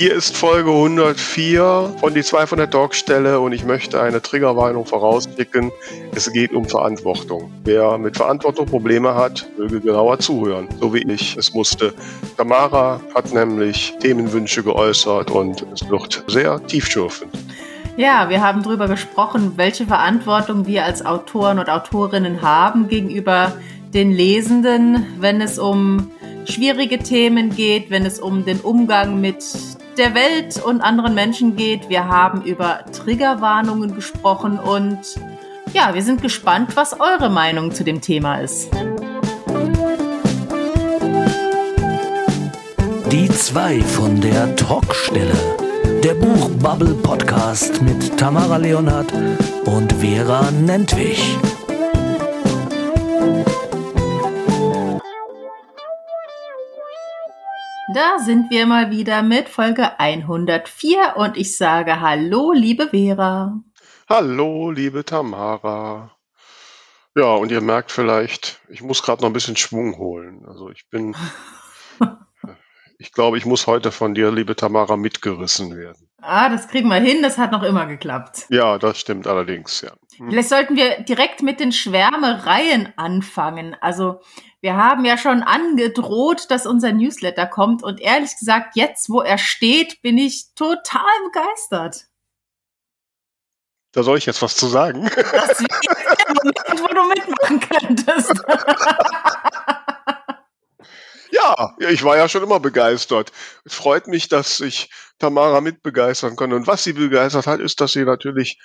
Hier ist Folge 104 von die 2 von der Talkstelle und ich möchte eine Triggerwarnung vorausschicken. Es geht um Verantwortung. Wer mit Verantwortung Probleme hat, möge genauer zuhören, so wie ich es musste. Tamara hat nämlich Themenwünsche geäußert und es wird sehr tiefschürfend. Ja, wir haben darüber gesprochen, welche Verantwortung wir als Autoren und Autorinnen haben gegenüber den Lesenden, wenn es um schwierige Themen geht, wenn es um den Umgang mit der Welt und anderen Menschen geht. Wir haben über Triggerwarnungen gesprochen und ja, wir sind gespannt, was eure Meinung zu dem Thema ist. Die zwei von der Talkstelle. Der Buchbubble Podcast mit Tamara Leonhardt und Vera Nentwich. Da sind wir mal wieder mit Folge 104 und ich sage Hallo, liebe Vera. Hallo, liebe Tamara. Ja, und ihr merkt vielleicht, ich muss gerade noch ein bisschen Schwung holen. Also ich bin, ich glaube, ich muss heute von dir, liebe Tamara, mitgerissen werden. Ah, das kriegen wir hin, das hat noch immer geklappt. Ja, das stimmt allerdings, ja. Hm. Vielleicht sollten wir direkt mit den Schwärmereien anfangen. Also wir haben ja schon angedroht, dass unser Newsletter kommt und ehrlich gesagt, jetzt wo er steht, bin ich total begeistert. Da soll ich jetzt was zu sagen. Das ist der Moment, wo du mitmachen könntest. ja, ich war ja schon immer begeistert. Es freut mich, dass ich Tamara mitbegeistern kann. Und was sie begeistert hat, ist, dass sie natürlich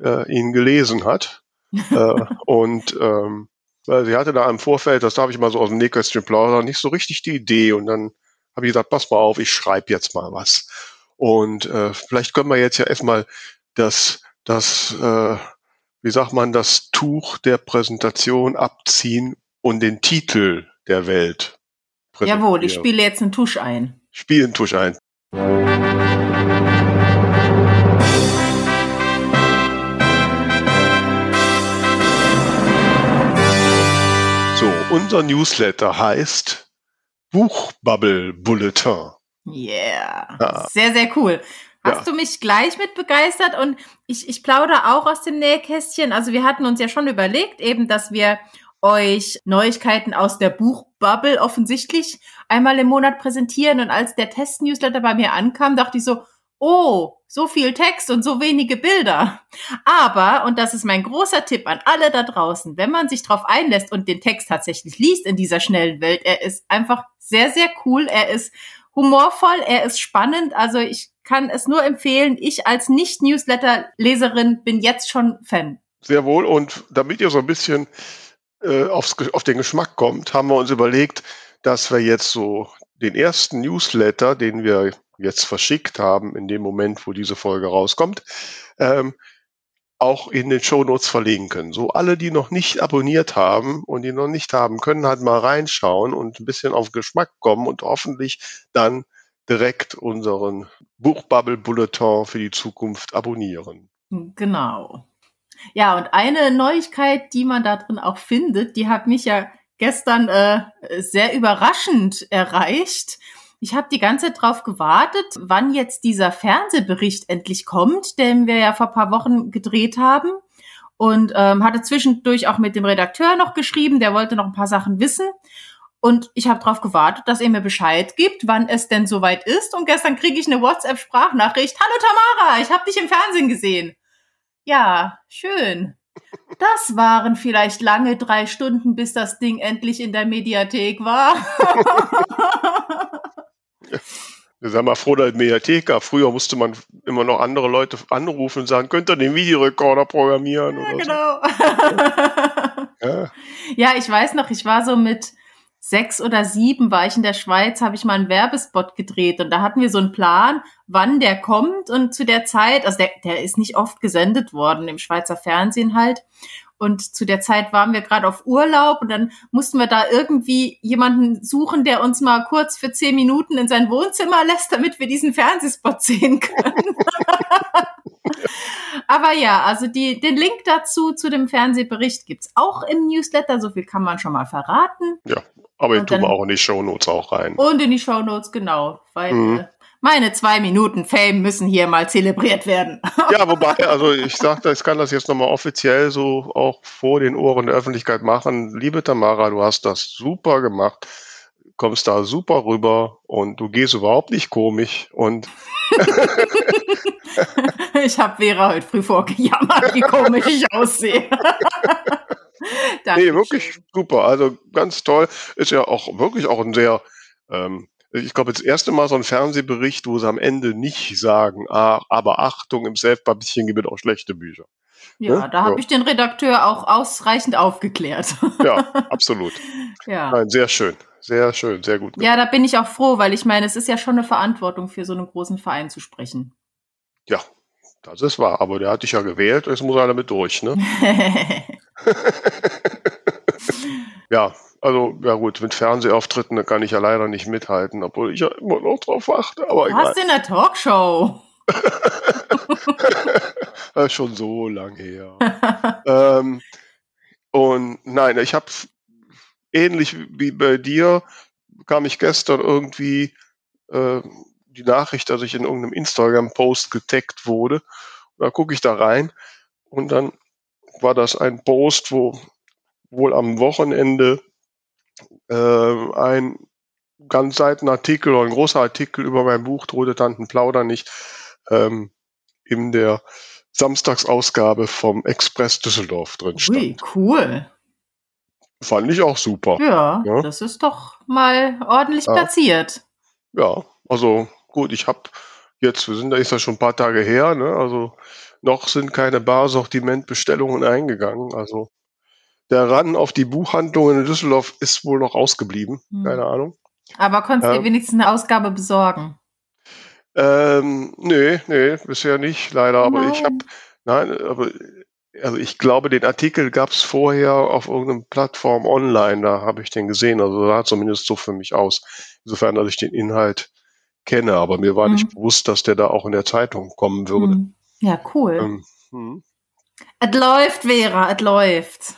äh, ihn gelesen hat. äh, und ähm, weil sie hatte da im Vorfeld, das darf ich mal so aus dem Nähkästchen plaudern, nicht so richtig die Idee. Und dann habe ich gesagt, pass mal auf, ich schreibe jetzt mal was. Und äh, vielleicht können wir jetzt ja erstmal das, das, äh, wie sagt man, das Tuch der Präsentation abziehen und den Titel der Welt präsentieren. Jawohl, ich spiele jetzt einen Tusch ein. Spiele einen Tusch ein. Unser Newsletter heißt Buchbubble Bulletin. Yeah. Ja. Sehr, sehr cool. Hast ja. du mich gleich mit begeistert und ich, ich plaudere auch aus dem Nähkästchen. Also wir hatten uns ja schon überlegt, eben, dass wir euch Neuigkeiten aus der Buchbubble offensichtlich einmal im Monat präsentieren. Und als der Test-Newsletter bei mir ankam, dachte ich so, oh, so viel Text und so wenige Bilder. Aber, und das ist mein großer Tipp an alle da draußen, wenn man sich drauf einlässt und den Text tatsächlich liest in dieser schnellen Welt, er ist einfach sehr, sehr cool, er ist humorvoll, er ist spannend, also ich kann es nur empfehlen. Ich als Nicht-Newsletter-Leserin bin jetzt schon Fan. Sehr wohl. Und damit ihr so ein bisschen äh, aufs, auf den Geschmack kommt, haben wir uns überlegt, dass wir jetzt so den ersten Newsletter, den wir jetzt verschickt haben, in dem Moment, wo diese Folge rauskommt, ähm, auch in den Shownotes verlegen können. So alle, die noch nicht abonniert haben und die noch nicht haben, können halt mal reinschauen und ein bisschen auf Geschmack kommen und hoffentlich dann direkt unseren Buchbubble Bulletin für die Zukunft abonnieren. Genau. Ja, und eine Neuigkeit, die man da drin auch findet, die hat mich ja gestern äh, sehr überraschend erreicht. Ich habe die ganze Zeit drauf gewartet, wann jetzt dieser Fernsehbericht endlich kommt, den wir ja vor paar Wochen gedreht haben. Und ähm, hatte zwischendurch auch mit dem Redakteur noch geschrieben, der wollte noch ein paar Sachen wissen. Und ich habe darauf gewartet, dass er mir Bescheid gibt, wann es denn soweit ist. Und gestern kriege ich eine WhatsApp-Sprachnachricht. Hallo Tamara, ich habe dich im Fernsehen gesehen. Ja, schön. Das waren vielleicht lange drei Stunden, bis das Ding endlich in der Mediathek war. Wir sind mal froh, dass Mediathek gab. Früher musste man immer noch andere Leute anrufen und sagen, könnt ihr den Videorekorder programmieren? Ja, genau. So. ja. ja, ich weiß noch, ich war so mit sechs oder sieben war ich in der Schweiz, habe ich mal einen Werbespot gedreht und da hatten wir so einen Plan, wann der kommt und zu der Zeit, also der, der ist nicht oft gesendet worden im Schweizer Fernsehen halt. Und zu der Zeit waren wir gerade auf Urlaub und dann mussten wir da irgendwie jemanden suchen, der uns mal kurz für zehn Minuten in sein Wohnzimmer lässt, damit wir diesen Fernsehspot sehen können. Aber ja, also die, den Link dazu, zu dem Fernsehbericht gibt's auch im Newsletter. So viel kann man schon mal verraten. Ja, aber ich tue auch in die Shownotes auch rein. Und in die Shownotes, genau. Weil mhm. Äh, meine zwei Minuten Fame müssen hier mal zelebriert werden. Ja, wobei, also ich sagte, ich kann das jetzt nochmal offiziell so auch vor den Ohren der Öffentlichkeit machen. Liebe Tamara, du hast das super gemacht, kommst da super rüber und du gehst überhaupt nicht komisch und ich habe Vera heute früh vorgejammert, wie komisch ich aussehe. nee, wirklich super. Also ganz toll. Ist ja auch wirklich auch ein sehr ähm, ich glaube, das erste Mal so ein Fernsehbericht, wo sie am Ende nicht sagen, ah, aber Achtung, im Selfpapier gibt es auch schlechte Bücher. Ja, ne? da habe ja. ich den Redakteur auch ausreichend aufgeklärt. Ja, absolut. ja. Nein, sehr schön. Sehr schön, sehr gut. Ja, da bin ich auch froh, weil ich meine, es ist ja schon eine Verantwortung für so einen großen Verein zu sprechen. Ja, das ist wahr. Aber der hat dich ja gewählt, jetzt muss er damit durch, ne? ja, also, ja gut, mit Fernsehauftritten, da kann ich ja leider nicht mithalten, obwohl ich ja immer noch drauf achte. Aber du egal. hast in der Talkshow. das ist schon so lang her. ähm, und nein, ich habe ähnlich wie bei dir, kam ich gestern irgendwie äh, die Nachricht, dass ich in irgendeinem Instagram-Post getaggt wurde. Und da gucke ich da rein und dann war das ein Post, wo wohl am Wochenende äh, ein ganz Seitenartikel oder ein großer Artikel über mein Buch Tote Tanten plaudern nicht ähm, in der Samstagsausgabe vom Express Düsseldorf drin stand. Ui, cool. Fand ich auch super. Ja, ja, das ist doch mal ordentlich ja. platziert. Ja, also gut, ich habe jetzt, wir sind da ist das schon ein paar Tage her, ne? Also noch sind keine Barsortimentbestellungen eingegangen. Also der Ran auf die Buchhandlung in Düsseldorf ist wohl noch ausgeblieben. Hm. Keine Ahnung. Aber konntest ähm, du wenigstens eine Ausgabe besorgen? Ähm, nee, nee, bisher nicht, leider. Aber nein. ich habe, nein, aber also ich glaube, den Artikel gab es vorher auf irgendeiner Plattform online, da habe ich den gesehen. Also sah zumindest so für mich aus. Insofern, dass ich den Inhalt kenne, aber mir war hm. nicht bewusst, dass der da auch in der Zeitung kommen würde. Hm. Ja, cool. Ähm, hm. Es läuft, Vera, es läuft.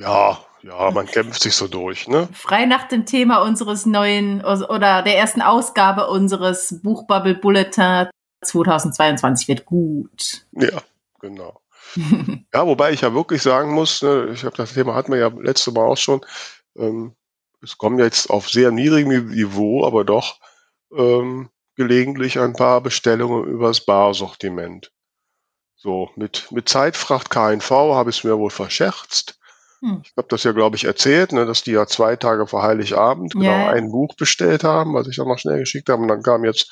Ja, ja, man kämpft sich so durch, ne? Frei nach dem Thema unseres neuen oder der ersten Ausgabe unseres Buchbubble Bulletin 2022 wird gut. Ja, genau. ja, wobei ich ja wirklich sagen muss, ne, ich habe das Thema hatten wir ja letzte Mal auch schon. Ähm, es kommen jetzt auf sehr niedrigem Niveau, aber doch ähm, gelegentlich ein paar Bestellungen übers Barsortiment. So, mit, mit Zeitfracht KNV habe ich es mir wohl verscherzt. Hm. Ich habe das ja, glaube ich, erzählt, ne, dass die ja zwei Tage vor Heiligabend genau yeah. ein Buch bestellt haben, was ich dann noch schnell geschickt habe. Und dann kam jetzt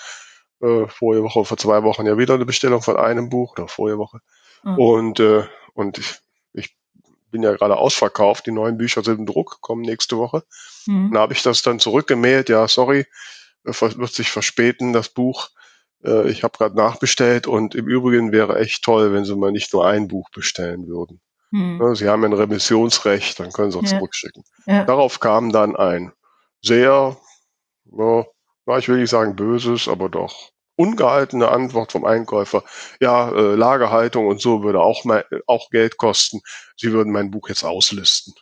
äh, vorige Woche, vor zwei Wochen ja wieder eine Bestellung von einem Buch oder vorige Woche. Hm. Und, äh, und ich, ich bin ja gerade ausverkauft. Die neuen Bücher sind im Druck, kommen nächste Woche. Hm. Dann habe ich das dann zurückgemeldet. Ja, sorry, äh, wird sich verspäten, das Buch. Äh, ich habe gerade nachbestellt und im Übrigen wäre echt toll, wenn Sie mal nicht nur ein Buch bestellen würden. Hm. Ne, sie haben ein Remissionsrecht, dann können Sie es ja. zurückschicken. Ja. Darauf kam dann ein sehr, ja, ich will nicht sagen böses, aber doch ungehaltene Antwort vom Einkäufer. Ja, äh, Lagerhaltung und so würde auch, mal, auch Geld kosten. Sie würden mein Buch jetzt auslisten.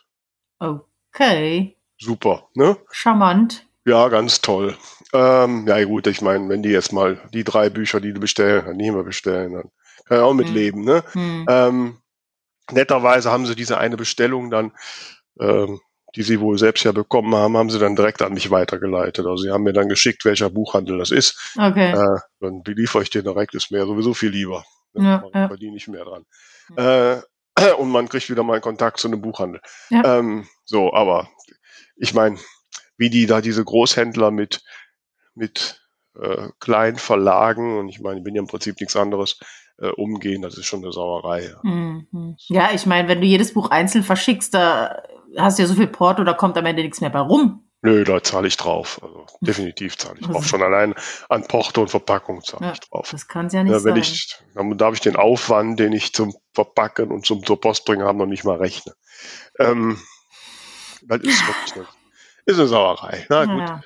Okay. Super, ne? Charmant. Ja, ganz toll. Ähm, ja gut, ich meine, wenn die jetzt mal die drei Bücher, die du bestellen, dann nicht mehr bestellen, dann kann ich auch mit hm. leben, ne? Hm. Ähm, netterweise haben sie diese eine Bestellung dann, ähm, die sie wohl selbst ja bekommen haben, haben sie dann direkt an mich weitergeleitet. Also sie haben mir dann geschickt, welcher Buchhandel das ist. Okay. Äh, dann beliefere ich den direkt, ist mir sowieso viel lieber. Ja, ja. verdiene ich mehr dran. Ja. Äh, und man kriegt wieder mal einen Kontakt zu einem Buchhandel. Ja. Ähm, so, aber ich meine, wie die da diese Großhändler mit, mit äh, kleinen Verlagen, und ich meine, ich bin ja im Prinzip nichts anderes, äh, umgehen, das ist schon eine Sauerei. Ja, mhm. ja ich meine, wenn du jedes Buch einzeln verschickst, da hast du ja so viel Porto, da kommt am Ende nichts mehr bei rum. Nö, da zahle ich drauf. Also definitiv zahle ich drauf. Schon allein an Porto und Verpackung zahle ja, ich drauf. Das kann es ja nicht ja, wenn sein. Ich, dann darf ich den Aufwand, den ich zum Verpacken und zum zur Post bringen habe, noch nicht mal rechnen. Ähm, das ist wirklich eine, ist eine Sauerei. Na gut.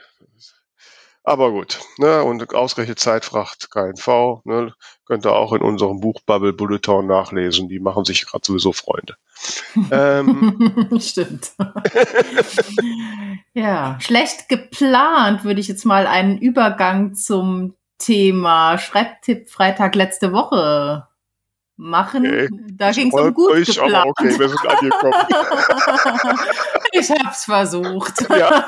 Aber gut, ne, und ausreichend Zeitfracht KNV, ne, könnt ihr auch in unserem Buch Bubble Bulletin nachlesen. Die machen sich gerade sowieso Freunde. ähm, Stimmt. ja, schlecht geplant würde ich jetzt mal einen Übergang zum Thema Schreibtipp Freitag letzte Woche machen. Okay. Da ging es um gut euch, geplant. okay, wir sind angekommen. ich hab's versucht. Ja.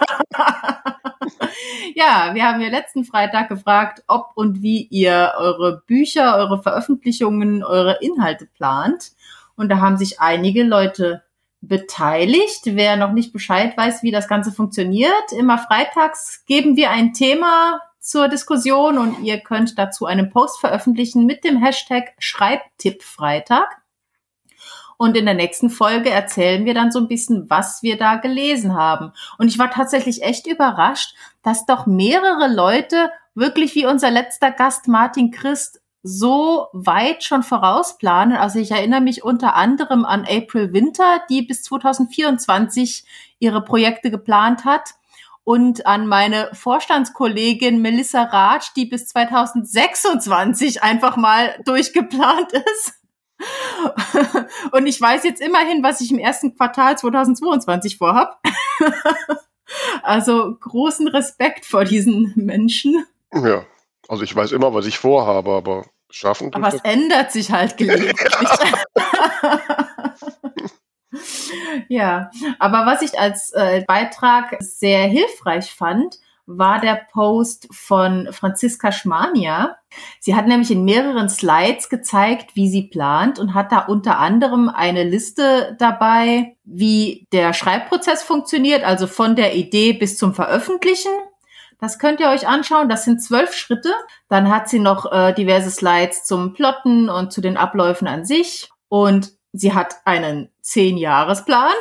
ja, wir haben ja letzten Freitag gefragt, ob und wie ihr eure Bücher, eure Veröffentlichungen, eure Inhalte plant. Und da haben sich einige Leute beteiligt. Wer noch nicht Bescheid weiß, wie das Ganze funktioniert, immer freitags geben wir ein Thema zur Diskussion und ihr könnt dazu einen Post veröffentlichen mit dem Hashtag Schreibtippfreitag. Und in der nächsten Folge erzählen wir dann so ein bisschen, was wir da gelesen haben. Und ich war tatsächlich echt überrascht, dass doch mehrere Leute wirklich wie unser letzter Gast Martin Christ so weit schon vorausplanen. Also ich erinnere mich unter anderem an April Winter, die bis 2024 ihre Projekte geplant hat und an meine Vorstandskollegin Melissa Ratsch, die bis 2026 einfach mal durchgeplant ist. Und ich weiß jetzt immerhin, was ich im ersten Quartal 2022 vorhab. Also großen Respekt vor diesen Menschen. Ja, also ich weiß immer, was ich vorhabe, aber schaffen. Aber es ändert sich halt gelegentlich. ja, aber was ich als äh, Beitrag sehr hilfreich fand, war der Post von Franziska Schmania. Sie hat nämlich in mehreren Slides gezeigt, wie sie plant und hat da unter anderem eine Liste dabei, wie der Schreibprozess funktioniert, also von der Idee bis zum Veröffentlichen. Das könnt ihr euch anschauen. Das sind zwölf Schritte. Dann hat sie noch äh, diverse Slides zum Plotten und zu den Abläufen an sich. Und sie hat einen Zehn-Jahres-Plan.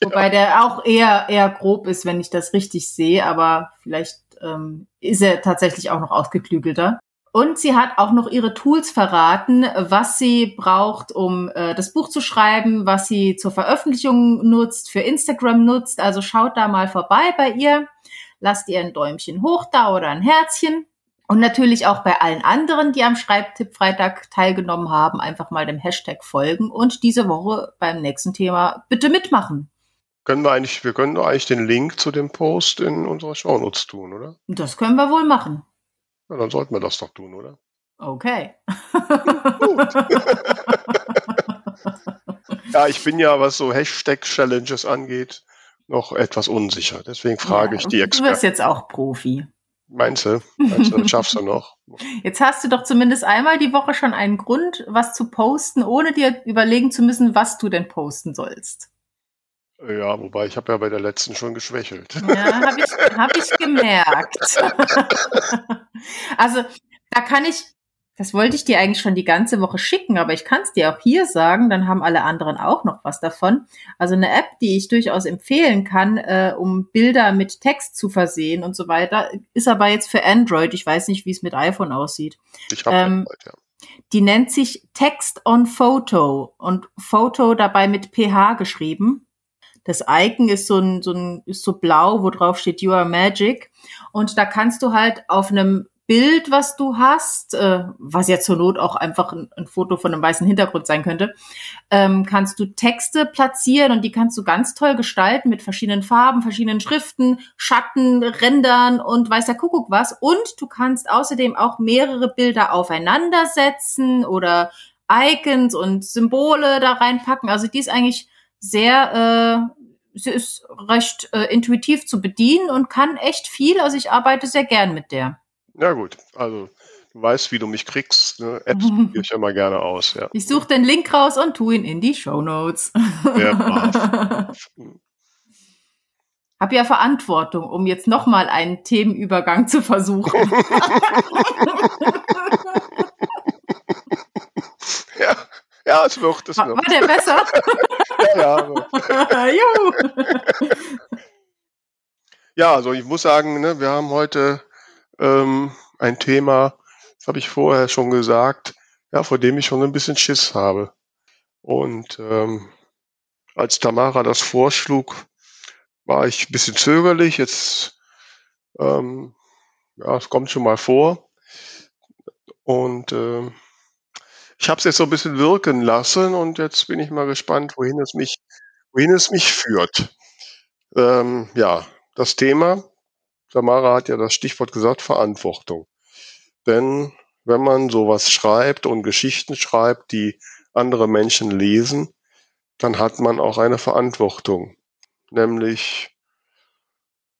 Wobei der auch eher, eher grob ist, wenn ich das richtig sehe, aber vielleicht ähm, ist er tatsächlich auch noch ausgeklügelter. Und sie hat auch noch ihre Tools verraten, was sie braucht, um äh, das Buch zu schreiben, was sie zur Veröffentlichung nutzt, für Instagram nutzt. Also schaut da mal vorbei bei ihr. Lasst ihr ein Däumchen hoch da oder ein Herzchen. Und natürlich auch bei allen anderen, die am Schreibtipp Freitag teilgenommen haben, einfach mal dem Hashtag folgen und diese Woche beim nächsten Thema bitte mitmachen. Können wir eigentlich, wir können doch eigentlich den Link zu dem Post in unserer Shownotes tun, oder? Das können wir wohl machen. Ja, dann sollten wir das doch tun, oder? Okay. ja, ich bin ja, was so Hashtag-Challenges angeht, noch etwas unsicher. Deswegen frage ja, ich die Experten. Du wirst jetzt auch Profi. Meinst du? Meinst du, das schaffst du noch? Jetzt hast du doch zumindest einmal die Woche schon einen Grund, was zu posten, ohne dir überlegen zu müssen, was du denn posten sollst. Ja, wobei ich habe ja bei der letzten schon geschwächelt. Ja, habe ich, hab ich gemerkt. also da kann ich das wollte ich dir eigentlich schon die ganze Woche schicken, aber ich kann es dir auch hier sagen, dann haben alle anderen auch noch was davon. Also eine App, die ich durchaus empfehlen kann, äh, um Bilder mit Text zu versehen und so weiter, ist aber jetzt für Android. Ich weiß nicht, wie es mit iPhone aussieht. Ich habe ähm, Android, ja. Die nennt sich Text on Photo und Photo dabei mit PH geschrieben. Das Icon ist so ein, so ein, ist so blau, wo drauf steht You are Magic. Und da kannst du halt auf einem Bild, was du hast, äh, was ja zur Not auch einfach ein, ein, Foto von einem weißen Hintergrund sein könnte, ähm, kannst du Texte platzieren und die kannst du ganz toll gestalten mit verschiedenen Farben, verschiedenen Schriften, Schatten, Rändern und weiß der Kuckuck was. Und du kannst außerdem auch mehrere Bilder aufeinandersetzen oder Icons und Symbole da reinpacken. Also die ist eigentlich sehr, äh, sie ist recht äh, intuitiv zu bedienen und kann echt viel. Also ich arbeite sehr gern mit der. Ja gut, also du weißt, wie du mich kriegst. Ne? Apps probiere ich immer gerne aus. Ja. Ich suche den Link raus und tu ihn in die Show Notes. Ja, Hab ja Verantwortung, um jetzt nochmal einen Themenübergang zu versuchen. ja, ja, es wird. Es wird. War der besser? Ja, ja. Juhu. ja, also ich muss sagen, ne, wir haben heute ähm, ein Thema, das habe ich vorher schon gesagt, ja, vor dem ich schon ein bisschen Schiss habe. Und ähm, als Tamara das vorschlug, war ich ein bisschen zögerlich. Jetzt, ähm, ja, es kommt schon mal vor. Und äh, ich habe es jetzt so ein bisschen wirken lassen und jetzt bin ich mal gespannt, wohin es mich, wohin es mich führt. Ähm, ja, das Thema Samara hat ja das Stichwort gesagt, Verantwortung. Denn wenn man sowas schreibt und Geschichten schreibt, die andere Menschen lesen, dann hat man auch eine Verantwortung. Nämlich,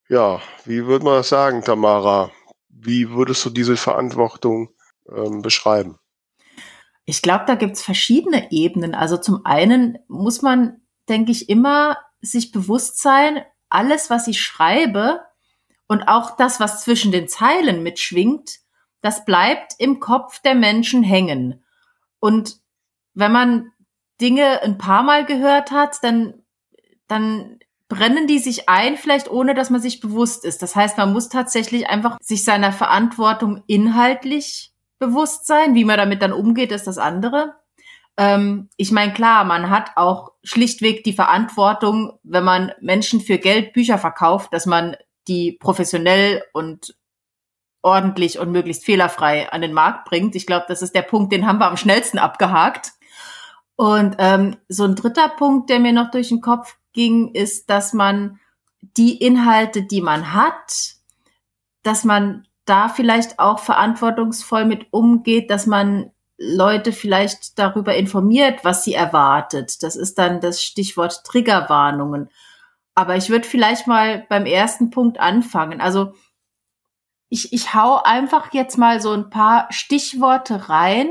ja, wie würde man das sagen, Tamara? Wie würdest du diese Verantwortung ähm, beschreiben? Ich glaube, da gibt's verschiedene Ebenen. Also zum einen muss man, denke ich, immer sich bewusst sein, alles, was ich schreibe und auch das, was zwischen den Zeilen mitschwingt, das bleibt im Kopf der Menschen hängen. Und wenn man Dinge ein paar Mal gehört hat, dann, dann brennen die sich ein, vielleicht ohne dass man sich bewusst ist. Das heißt, man muss tatsächlich einfach sich seiner Verantwortung inhaltlich bewusst sein. Wie man damit dann umgeht, ist das andere. Ähm, ich meine, klar, man hat auch schlichtweg die Verantwortung, wenn man Menschen für Geld Bücher verkauft, dass man die professionell und ordentlich und möglichst fehlerfrei an den Markt bringt. Ich glaube, das ist der Punkt, den haben wir am schnellsten abgehakt. Und ähm, so ein dritter Punkt, der mir noch durch den Kopf ging, ist, dass man die Inhalte, die man hat, dass man da vielleicht auch verantwortungsvoll mit umgeht, dass man Leute vielleicht darüber informiert, was sie erwartet. Das ist dann das Stichwort Triggerwarnungen. Aber ich würde vielleicht mal beim ersten Punkt anfangen. Also ich, ich hau einfach jetzt mal so ein paar Stichworte rein,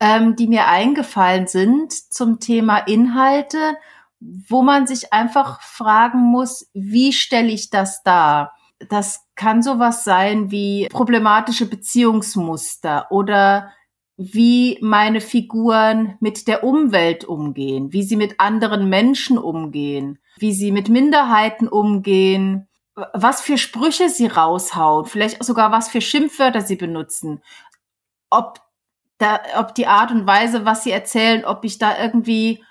ähm, die mir eingefallen sind zum Thema Inhalte, wo man sich einfach fragen muss, wie stelle ich das dar? Das kann sowas sein wie problematische Beziehungsmuster oder wie meine Figuren mit der Umwelt umgehen, wie sie mit anderen Menschen umgehen, wie sie mit Minderheiten umgehen, was für Sprüche sie raushauen, vielleicht sogar was für Schimpfwörter sie benutzen, ob da, ob die Art und Weise, was sie erzählen, ob ich da irgendwie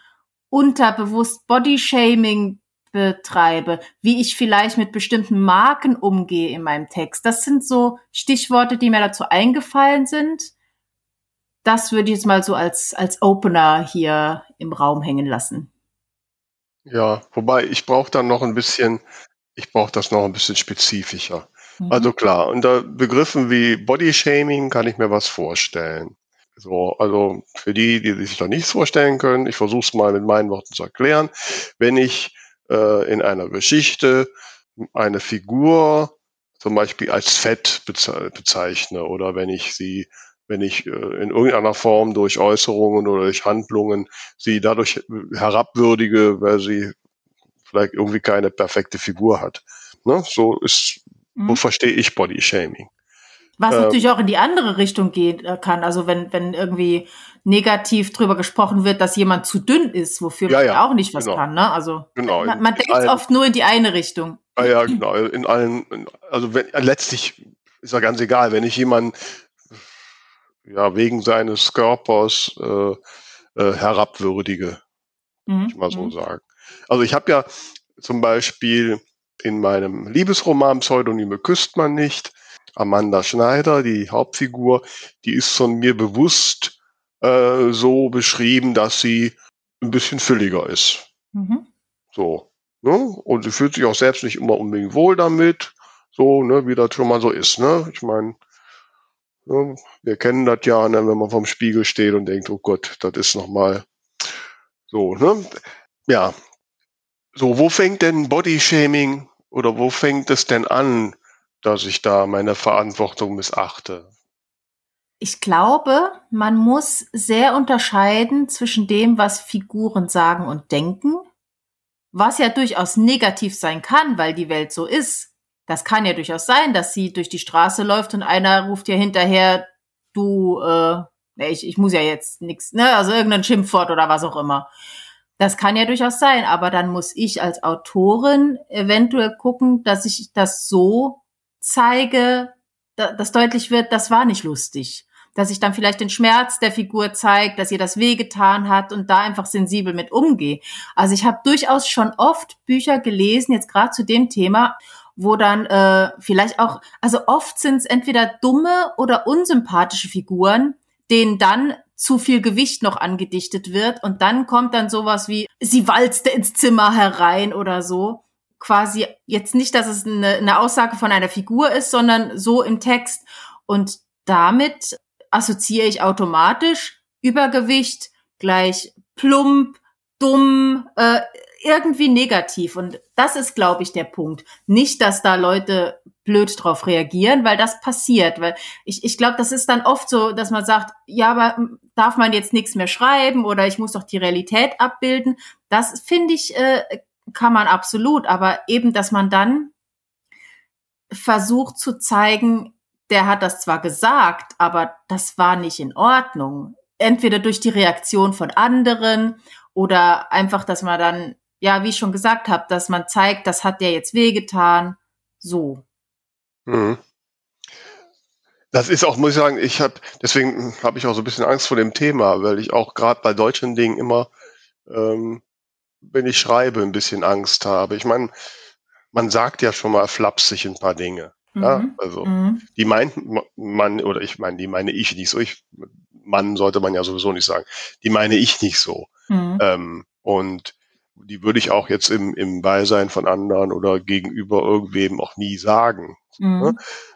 unterbewusst Bodyshaming betreibe, wie ich vielleicht mit bestimmten Marken umgehe in meinem Text. Das sind so Stichworte, die mir dazu eingefallen sind. Das würde ich jetzt mal so als, als Opener hier im Raum hängen lassen. Ja, wobei ich brauche dann noch ein bisschen, ich brauche das noch ein bisschen spezifischer. Mhm. Also klar, unter Begriffen wie Bodyshaming kann ich mir was vorstellen. So, also für die, die sich da nichts vorstellen können, ich versuche es mal mit meinen Worten zu erklären. Wenn ich äh, in einer Geschichte eine Figur zum Beispiel als fett bezeichne oder wenn ich sie, wenn ich äh, in irgendeiner Form durch Äußerungen oder durch Handlungen sie dadurch herabwürdige, weil sie vielleicht irgendwie keine perfekte Figur hat. Ne? So ist, mhm. so verstehe ich Body Shaming. Was ähm, natürlich auch in die andere Richtung gehen äh, kann. Also wenn, wenn irgendwie negativ drüber gesprochen wird, dass jemand zu dünn ist, wofür ja, man ja, auch nicht was genau. kann. Ne? Also genau, man, man denkt oft nur in die eine Richtung. Ja, ja, genau. In allen, also wenn, letztlich ist ja ganz egal, wenn ich jemanden ja wegen seines Körpers äh, äh, herabwürdige, mhm. ich mal so mhm. sagen. Also ich habe ja zum Beispiel in meinem Liebesroman Pseudonyme küsst man nicht Amanda Schneider, die Hauptfigur, die ist von mir bewusst äh, so beschrieben, dass sie ein bisschen fülliger ist. Mhm. So. Ne? Und sie fühlt sich auch selbst nicht immer unbedingt wohl damit. So, ne, wie das schon mal so ist, ne? Ich meine, ne, wir kennen das ja, ne, wenn man vorm Spiegel steht und denkt, oh Gott, das ist nochmal so, ne? Ja. So, wo fängt denn Bodyshaming oder wo fängt es denn an, dass ich da meine Verantwortung missachte? Ich glaube, man muss sehr unterscheiden zwischen dem, was Figuren sagen und denken, was ja durchaus negativ sein kann, weil die Welt so ist. Das kann ja durchaus sein, dass sie durch die Straße läuft und einer ruft ihr hinterher, du, äh, ich, ich muss ja jetzt nichts, ne, also irgendein Schimpfwort oder was auch immer. Das kann ja durchaus sein, aber dann muss ich als Autorin eventuell gucken, dass ich das so zeige, dass deutlich wird, das war nicht lustig. Dass ich dann vielleicht den Schmerz der Figur zeige, dass ihr das wehgetan hat und da einfach sensibel mit umgehe. Also ich habe durchaus schon oft Bücher gelesen, jetzt gerade zu dem Thema, wo dann äh, vielleicht auch, also oft sind es entweder dumme oder unsympathische Figuren, denen dann zu viel Gewicht noch angedichtet wird und dann kommt dann sowas wie, sie walzte ins Zimmer herein oder so quasi jetzt nicht, dass es eine, eine Aussage von einer Figur ist, sondern so im Text. Und damit assoziiere ich automatisch Übergewicht gleich plump, dumm, äh, irgendwie negativ. Und das ist, glaube ich, der Punkt. Nicht, dass da Leute blöd drauf reagieren, weil das passiert. Weil ich, ich glaube, das ist dann oft so, dass man sagt, ja, aber darf man jetzt nichts mehr schreiben oder ich muss doch die Realität abbilden. Das finde ich, äh, kann man absolut. Aber eben, dass man dann versucht zu zeigen, der hat das zwar gesagt, aber das war nicht in Ordnung. Entweder durch die Reaktion von anderen oder einfach, dass man dann, ja, wie ich schon gesagt habe, dass man zeigt, das hat der jetzt wehgetan. So. Mhm. Das ist auch, muss ich sagen, ich habe, deswegen habe ich auch so ein bisschen Angst vor dem Thema, weil ich auch gerade bei deutschen Dingen immer, ähm, wenn ich schreibe, ein bisschen Angst habe. Ich meine, man sagt ja schon mal flapsig ein paar Dinge. Mhm. Ja, also mhm. die meint man, oder ich meine, die meine ich nicht so. Ich, Mann sollte man ja sowieso nicht sagen. Die meine ich nicht so. Mhm. Ähm, und die würde ich auch jetzt im, im Beisein von anderen oder gegenüber irgendwem auch nie sagen. Mhm. Ne?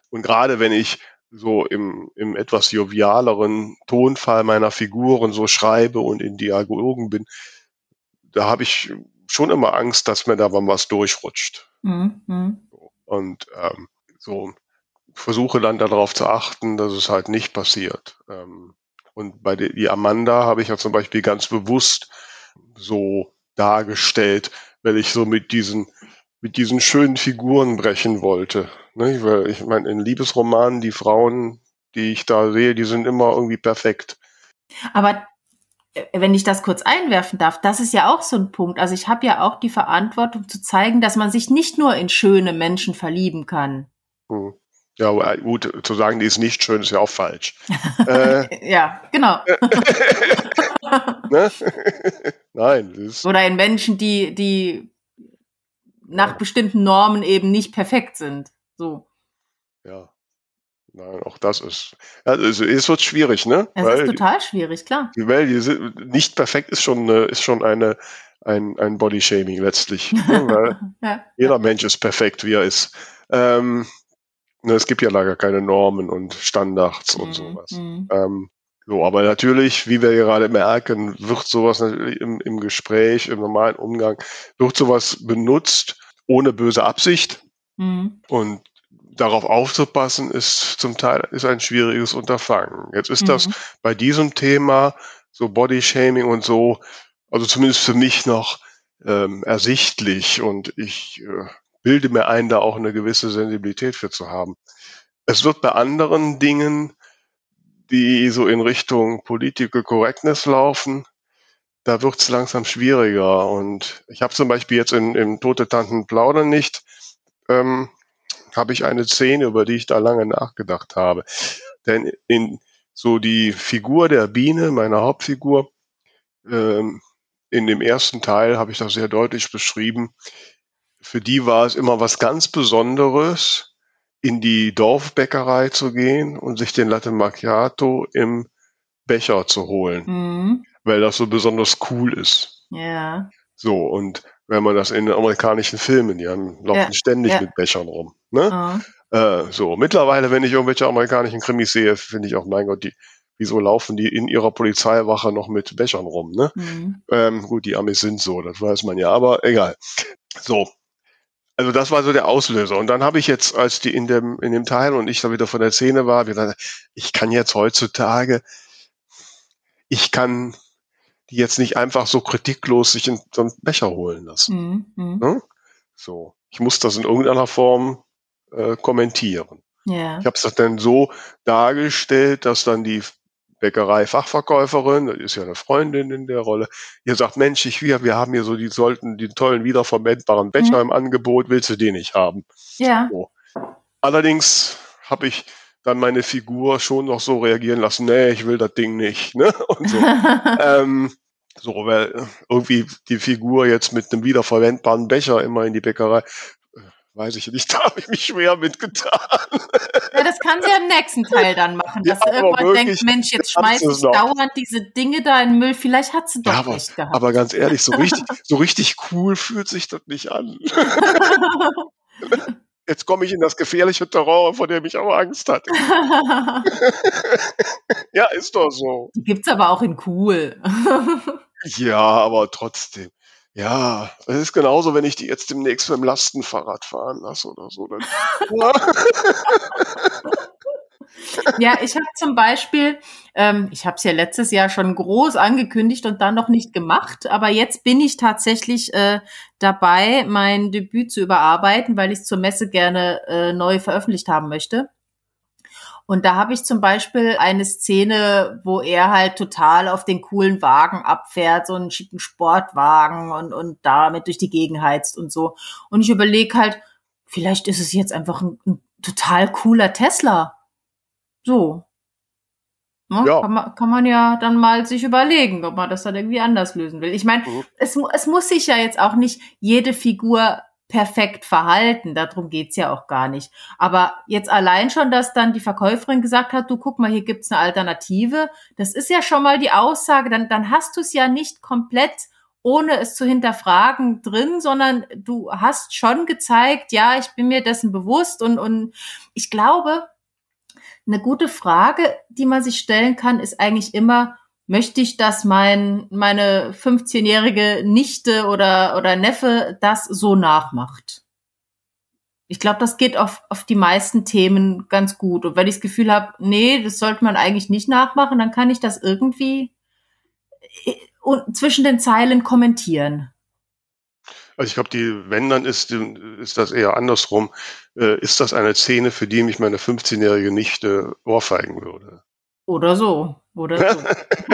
Und gerade wenn ich so im, im etwas jovialeren Tonfall meiner Figuren so schreibe und in Dialogen bin, da habe ich schon immer Angst, dass mir da mal was durchrutscht. Mhm. Und ähm, so versuche dann darauf zu achten, dass es halt nicht passiert. Ähm, und bei die Amanda habe ich ja zum Beispiel ganz bewusst so dargestellt, weil ich so mit diesen mit diesen schönen Figuren brechen wollte. Ne? Weil ich meine, in Liebesromanen, die Frauen, die ich da sehe, die sind immer irgendwie perfekt. Aber wenn ich das kurz einwerfen darf, das ist ja auch so ein Punkt. Also ich habe ja auch die Verantwortung zu zeigen, dass man sich nicht nur in schöne Menschen verlieben kann. Hm. Ja, gut, zu sagen, die ist nicht schön, ist ja auch falsch. äh, ja, genau. ne? Nein. Ist Oder in Menschen, die, die nach bestimmten Normen eben nicht perfekt sind. So. Ja. Nein, auch das ist, also es wird schwierig, ne? Es Weil ist total schwierig, klar. Die nicht perfekt ist schon, ist schon eine, ein, ein Body-Shaming letztlich. ne? Weil ja. Jeder Mensch ist perfekt, wie er ist. Ähm, ne, es gibt ja leider keine Normen und Standards und mhm. sowas. Mhm. Ähm, so, aber natürlich, wie wir gerade merken, wird sowas natürlich im, im Gespräch, im normalen Umgang, wird sowas benutzt ohne böse Absicht. Mhm. Und darauf aufzupassen, ist zum Teil ist ein schwieriges Unterfangen. Jetzt ist mhm. das bei diesem Thema, so Body Shaming und so, also zumindest für mich noch ähm, ersichtlich und ich äh, bilde mir ein, da auch eine gewisse Sensibilität für zu haben. Es wird bei anderen Dingen die so in Richtung Political Correctness laufen, da wird's langsam schwieriger. Und ich habe zum Beispiel jetzt in, im Tote Tanten plaudern nicht, ähm, habe ich eine Szene, über die ich da lange nachgedacht habe. Denn in so die Figur der Biene, meiner Hauptfigur, ähm, in dem ersten Teil habe ich das sehr deutlich beschrieben. Für die war es immer was ganz Besonderes, in die Dorfbäckerei zu gehen und sich den Latte Macchiato im Becher zu holen, mhm. weil das so besonders cool ist. Ja. So, und wenn man das in den amerikanischen Filmen, die haben, laufen ja. ständig ja. mit Bechern rum. Ne? Oh. Äh, so, mittlerweile, wenn ich irgendwelche amerikanischen Krimis sehe, finde ich auch, mein Gott, die, wieso laufen die in ihrer Polizeiwache noch mit Bechern rum? Ne? Mhm. Ähm, gut, die Amis sind so, das weiß man ja, aber egal. So, also das war so der Auslöser. Und dann habe ich jetzt, als die in dem, in dem Teil und ich da wieder von der Szene war, gesagt, ich kann jetzt heutzutage, ich kann die jetzt nicht einfach so kritiklos sich in so einen Becher holen lassen. Mhm. Ne? So, ich muss das in irgendeiner Form äh, kommentieren. Ja. Ich habe es dann so dargestellt, dass dann die Bäckerei-Fachverkäuferin, das ist ja eine Freundin in der Rolle, ihr sagt, Mensch, ich, wir, wir haben hier so die sollten die tollen wiederverwendbaren Becher mhm. im Angebot, willst du die nicht haben? Ja. So. Allerdings habe ich dann meine Figur schon noch so reagieren lassen, nee, ich will das Ding nicht. Ne? Und so. ähm, so, weil irgendwie die Figur jetzt mit einem wiederverwendbaren Becher immer in die Bäckerei, weiß ich nicht, da habe ich mich schwer mitgetan. Ja, das kann sie ja im nächsten Teil dann machen, dass ja, sie irgendwann denkt, Mensch, jetzt schmeiße ich dauernd diese Dinge da in den Müll, vielleicht hat sie doch ja, aber, nicht gehabt. Aber ganz ehrlich, so richtig, so richtig cool fühlt sich das nicht an. Jetzt komme ich in das gefährliche Terrain, vor dem ich auch Angst hatte. ja, ist doch so. Die gibt's aber auch in cool. ja, aber trotzdem. Ja, es ist genauso, wenn ich die jetzt demnächst mit dem Lastenfahrrad fahren lasse oder so. Dann, ja. ich habe zum Beispiel, ähm, ich habe es ja letztes Jahr schon groß angekündigt und dann noch nicht gemacht, aber jetzt bin ich tatsächlich äh, dabei, mein Debüt zu überarbeiten, weil ich zur Messe gerne äh, neu veröffentlicht haben möchte. Und da habe ich zum Beispiel eine Szene, wo er halt total auf den coolen Wagen abfährt, so einen schicken Sportwagen und, und damit durch die Gegend heizt und so. Und ich überlege halt, vielleicht ist es jetzt einfach ein, ein total cooler Tesla. So. Ne? Ja. Kann, man, kann man ja dann mal sich überlegen, ob man das dann irgendwie anders lösen will. Ich meine, mhm. es, es muss sich ja jetzt auch nicht jede Figur perfekt verhalten. Darum geht's ja auch gar nicht. Aber jetzt allein schon, dass dann die Verkäuferin gesagt hat, du guck mal, hier gibt's eine Alternative, das ist ja schon mal die Aussage, dann, dann hast du es ja nicht komplett ohne es zu hinterfragen drin, sondern du hast schon gezeigt, ja, ich bin mir dessen bewusst und, und ich glaube, eine gute Frage, die man sich stellen kann, ist eigentlich immer, möchte ich, dass mein, meine 15-jährige Nichte oder, oder Neffe das so nachmacht. Ich glaube, das geht auf, auf die meisten Themen ganz gut. Und wenn ich das Gefühl habe, nee, das sollte man eigentlich nicht nachmachen, dann kann ich das irgendwie äh, zwischen den Zeilen kommentieren. Also ich glaube, die, wenn dann ist, ist das eher andersrum. Äh, ist das eine Szene, für die mich meine 15-jährige Nichte ohrfeigen würde? Oder so. Oder so.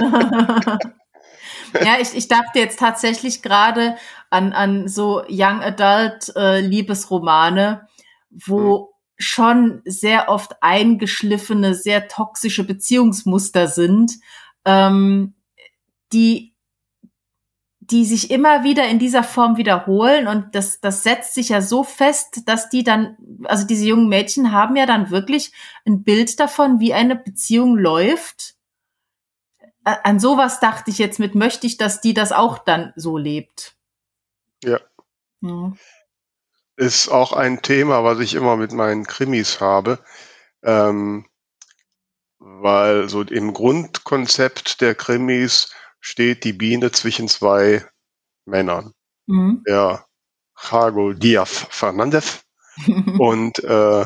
ja, ich, ich dachte jetzt tatsächlich gerade an, an so Young Adult äh, Liebesromane, wo hm. schon sehr oft eingeschliffene, sehr toxische Beziehungsmuster sind, ähm, die die sich immer wieder in dieser Form wiederholen und das, das setzt sich ja so fest, dass die dann, also diese jungen Mädchen haben ja dann wirklich ein Bild davon, wie eine Beziehung läuft. An sowas dachte ich jetzt mit, möchte ich, dass die das auch dann so lebt. Ja. ja. Ist auch ein Thema, was ich immer mit meinen Krimis habe. Ähm, weil so im Grundkonzept der Krimis steht die Biene zwischen zwei Männern. Mhm. Der Jago Diaz Fernandez und, äh,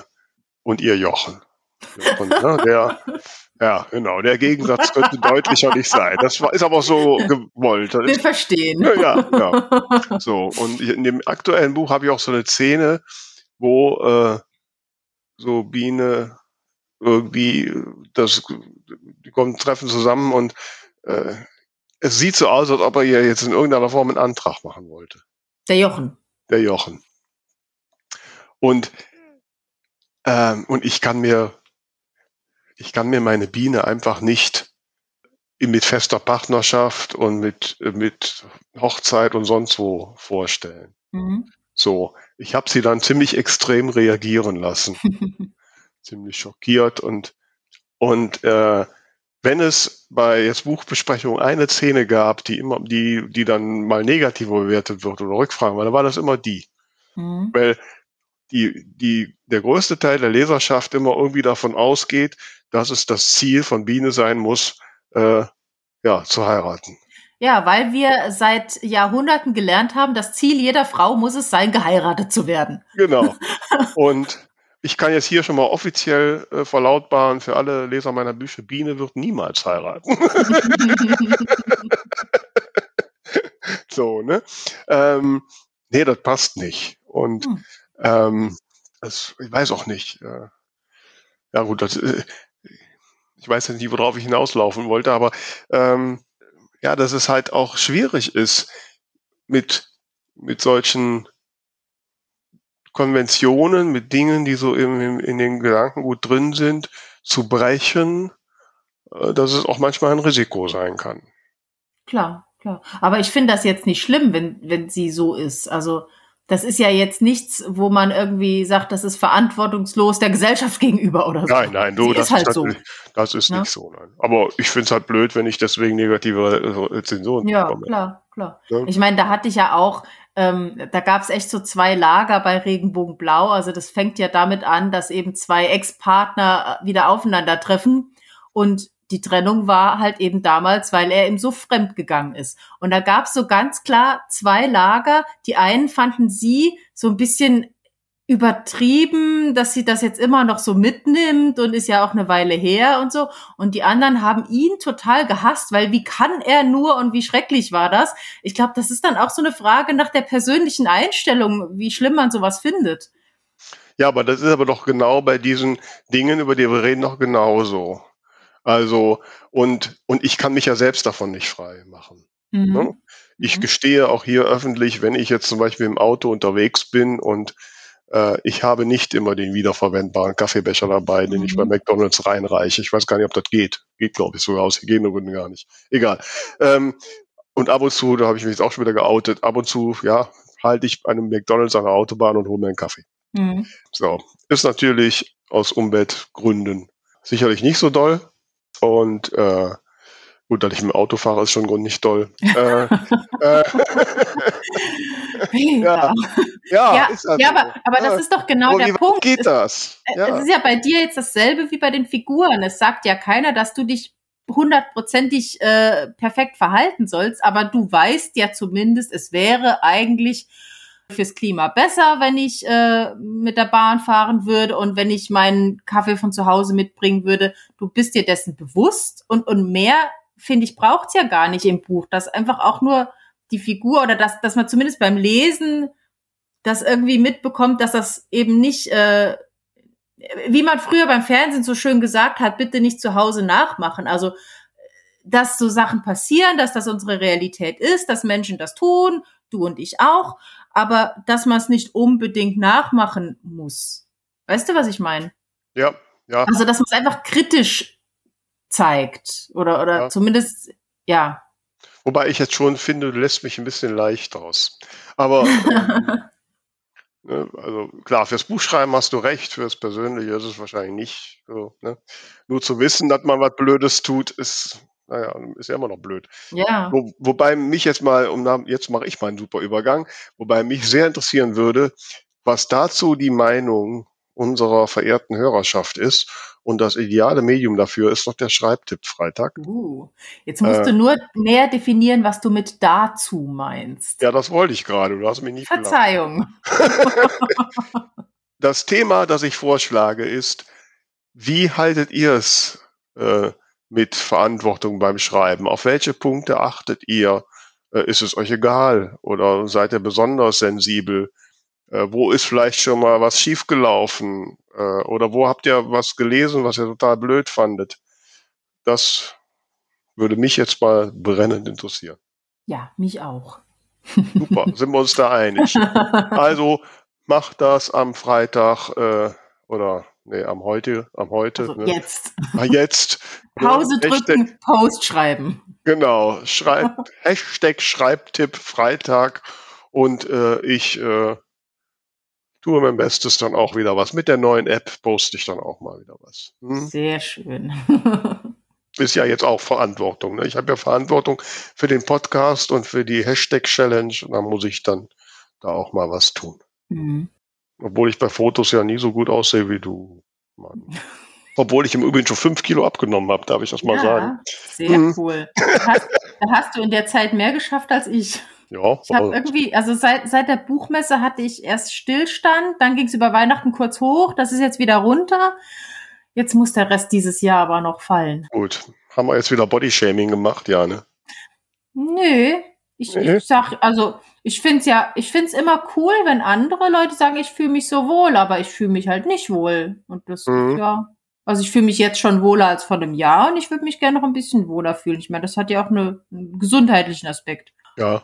und ihr Jochen. Jochen ne, der, ja, genau, der Gegensatz könnte deutlicher nicht sein. Das war, ist aber so gewollt. Wir verstehen. Ja, ja. So, und in dem aktuellen Buch habe ich auch so eine Szene, wo äh, so Biene irgendwie das die kommen treffen zusammen und äh, es sieht so aus, als ob er hier jetzt in irgendeiner Form einen Antrag machen wollte. Der Jochen. Der Jochen. Und, ähm, und ich kann mir, ich kann mir meine Biene einfach nicht mit fester Partnerschaft und mit, mit Hochzeit und sonst wo vorstellen. Mhm. So, ich habe sie dann ziemlich extrem reagieren lassen. ziemlich schockiert und, und äh, wenn es bei jetzt Buchbesprechungen eine Szene gab, die immer, die, die dann mal negativer bewertet wird oder Rückfragen, weil dann war das immer die. Mhm. Weil die, die, der größte Teil der Leserschaft immer irgendwie davon ausgeht, dass es das Ziel von Biene sein muss, äh, ja, zu heiraten. Ja, weil wir seit Jahrhunderten gelernt haben, das Ziel jeder Frau muss es sein, geheiratet zu werden. Genau. Und ich kann jetzt hier schon mal offiziell äh, verlautbaren für alle Leser meiner Bücher, Biene wird niemals heiraten. so, ne? Ähm, nee, das passt nicht. Und hm. ähm, das, ich weiß auch nicht. Äh, ja gut, das, äh, ich weiß jetzt nicht, worauf ich hinauslaufen wollte, aber ähm, ja, dass es halt auch schwierig ist, mit, mit solchen Konventionen, mit Dingen, die so im, im, in den Gedanken gut drin sind, zu brechen, äh, dass es auch manchmal ein Risiko sein kann. Klar, klar. Aber ich finde das jetzt nicht schlimm, wenn, wenn sie so ist. Also das ist ja jetzt nichts, wo man irgendwie sagt, das ist verantwortungslos der Gesellschaft gegenüber oder so. Nein, nein, du, das ist halt ist so. Das ist ja? nicht so, nein. Aber ich finde es halt blöd, wenn ich deswegen negative Zensuren ja, bekomme. Ja, klar. klar. Ja. Ich meine, da hatte ich ja auch, ähm, da gab es echt so zwei Lager bei Regenbogenblau. Also das fängt ja damit an, dass eben zwei Ex-Partner äh, wieder aufeinandertreffen und die Trennung war halt eben damals, weil er ihm so fremd gegangen ist. Und da gab es so ganz klar zwei Lager. Die einen fanden sie so ein bisschen übertrieben, dass sie das jetzt immer noch so mitnimmt und ist ja auch eine Weile her und so. Und die anderen haben ihn total gehasst, weil wie kann er nur und wie schrecklich war das? Ich glaube, das ist dann auch so eine Frage nach der persönlichen Einstellung, wie schlimm man sowas findet. Ja, aber das ist aber doch genau bei diesen Dingen, über die wir reden, noch genauso. Also, und, und ich kann mich ja selbst davon nicht frei machen. Mhm. Ne? Ich Mhm. gestehe auch hier öffentlich, wenn ich jetzt zum Beispiel im Auto unterwegs bin und ich habe nicht immer den wiederverwendbaren Kaffeebecher dabei, den ich Mhm. bei McDonalds reinreiche. Ich weiß gar nicht, ob das geht. Geht, glaube ich, sogar aus Hygienegründen gar nicht. Egal. Ähm, und ab und zu, da habe ich mich jetzt auch schon wieder geoutet, ab und zu, ja, halte ich bei einem McDonalds an der Autobahn und hole mir einen Kaffee. Mhm. So, ist natürlich aus Umweltgründen sicherlich nicht so doll. Und äh, gut, dass ich mit dem Auto fahre, ist schon Grund nicht doll. äh, äh, Ja, ja, ja, halt ja aber, aber das Ja. ist doch genau Aber der wie Punkt. geht das? Es Ja. ist ja bei dir jetzt dasselbe wie bei den Figuren. Es sagt ja keiner, dass du dich hundertprozentig äh, perfekt verhalten sollst, aber du weißt ja zumindest, es wäre eigentlich fürs Klima besser, wenn ich äh, mit der Bahn fahren würde und wenn ich meinen Kaffee von zu Hause mitbringen würde. Du bist dir dessen bewusst und, und mehr, finde ich, braucht's ja gar nicht im Buch. Das einfach auch nur die Figur oder dass, dass man zumindest beim Lesen das irgendwie mitbekommt, dass das eben nicht, äh, wie man früher beim Fernsehen so schön gesagt hat, bitte nicht zu Hause nachmachen. Also, dass so Sachen passieren, dass das unsere Realität ist, dass Menschen das tun, du und ich auch, aber dass man es nicht unbedingt nachmachen muss. Weißt du, was ich meine? ja, ja, Also, dass man es einfach kritisch zeigt oder, oder Ja. zumindest, ja. Wobei ich jetzt schon finde, du lässt mich ein bisschen leicht aus. Aber also klar, fürs Buchschreiben hast du recht, fürs Persönliche ist es wahrscheinlich nicht so. Ne? Nur zu wissen, dass man was Blödes tut, ist, naja, ist ja immer noch blöd. ja. Wo, wobei mich jetzt mal, um jetzt mache ich mal einen super Übergang, wobei mich sehr interessieren würde, was dazu die Meinung unserer verehrten Hörerschaft ist. Und das ideale Medium dafür ist doch der Schreibtipp Freitag. Uh, jetzt musst Äh. du nur näher definieren, was du mit dazu meinst. Ja, das wollte ich gerade. Du hast mich nicht. Verzeihung. Das Thema, das ich vorschlage, ist, wie haltet ihr es äh, mit Verantwortung beim Schreiben? Auf welche Punkte achtet ihr? Äh, ist es euch egal oder seid ihr besonders sensibel? Äh, wo ist vielleicht schon mal was schiefgelaufen? Äh, oder wo habt ihr was gelesen, was ihr total blöd fandet? Das würde mich jetzt mal brennend interessieren. Ja, mich auch. Super, sind wir uns da einig? Also macht das am Freitag äh, oder nee, am heute, am heute. Also ne? jetzt. Ah, jetzt. ne? Pause Hashtag- drücken, Post schreiben. Genau, schreibt Hashtag Schreibtipp Freitag und äh, ich äh, tue mein Bestes dann auch wieder was. Mit der neuen App poste ich dann auch mal wieder was. Hm? Sehr schön. Ist ja jetzt auch Verantwortung. Ne? Ich habe ja Verantwortung für den Podcast und für die Hashtag Challenge und da muss ich dann da auch mal was tun. Mhm. Obwohl ich bei Fotos ja nie so gut aussehe wie du. Mann. Obwohl ich im Übrigen schon fünf Kilo abgenommen habe, darf ich das mal sagen. sehr Mhm. cool. Da hast, da hast du in der Zeit mehr geschafft als ich. Ja, Ich habe irgendwie, also seit, seit der Buchmesse hatte ich erst Stillstand, dann ging es über Weihnachten kurz hoch, das ist jetzt wieder runter. Jetzt muss der Rest dieses Jahr aber noch fallen. gut. Haben wir jetzt wieder Bodyshaming gemacht, ja, ne? Nö, ich, Nee. ich sag, also ich find's ja, ich find's immer cool, wenn andere Leute sagen, ich fühle mich so wohl, aber ich fühle mich halt nicht wohl. Und das Mhm. ja, also ich fühle mich jetzt schon wohler als vor einem Jahr und ich würde mich gerne noch ein bisschen wohler fühlen. Ich meine, das hat ja auch eine, einen gesundheitlichen Aspekt. Ja.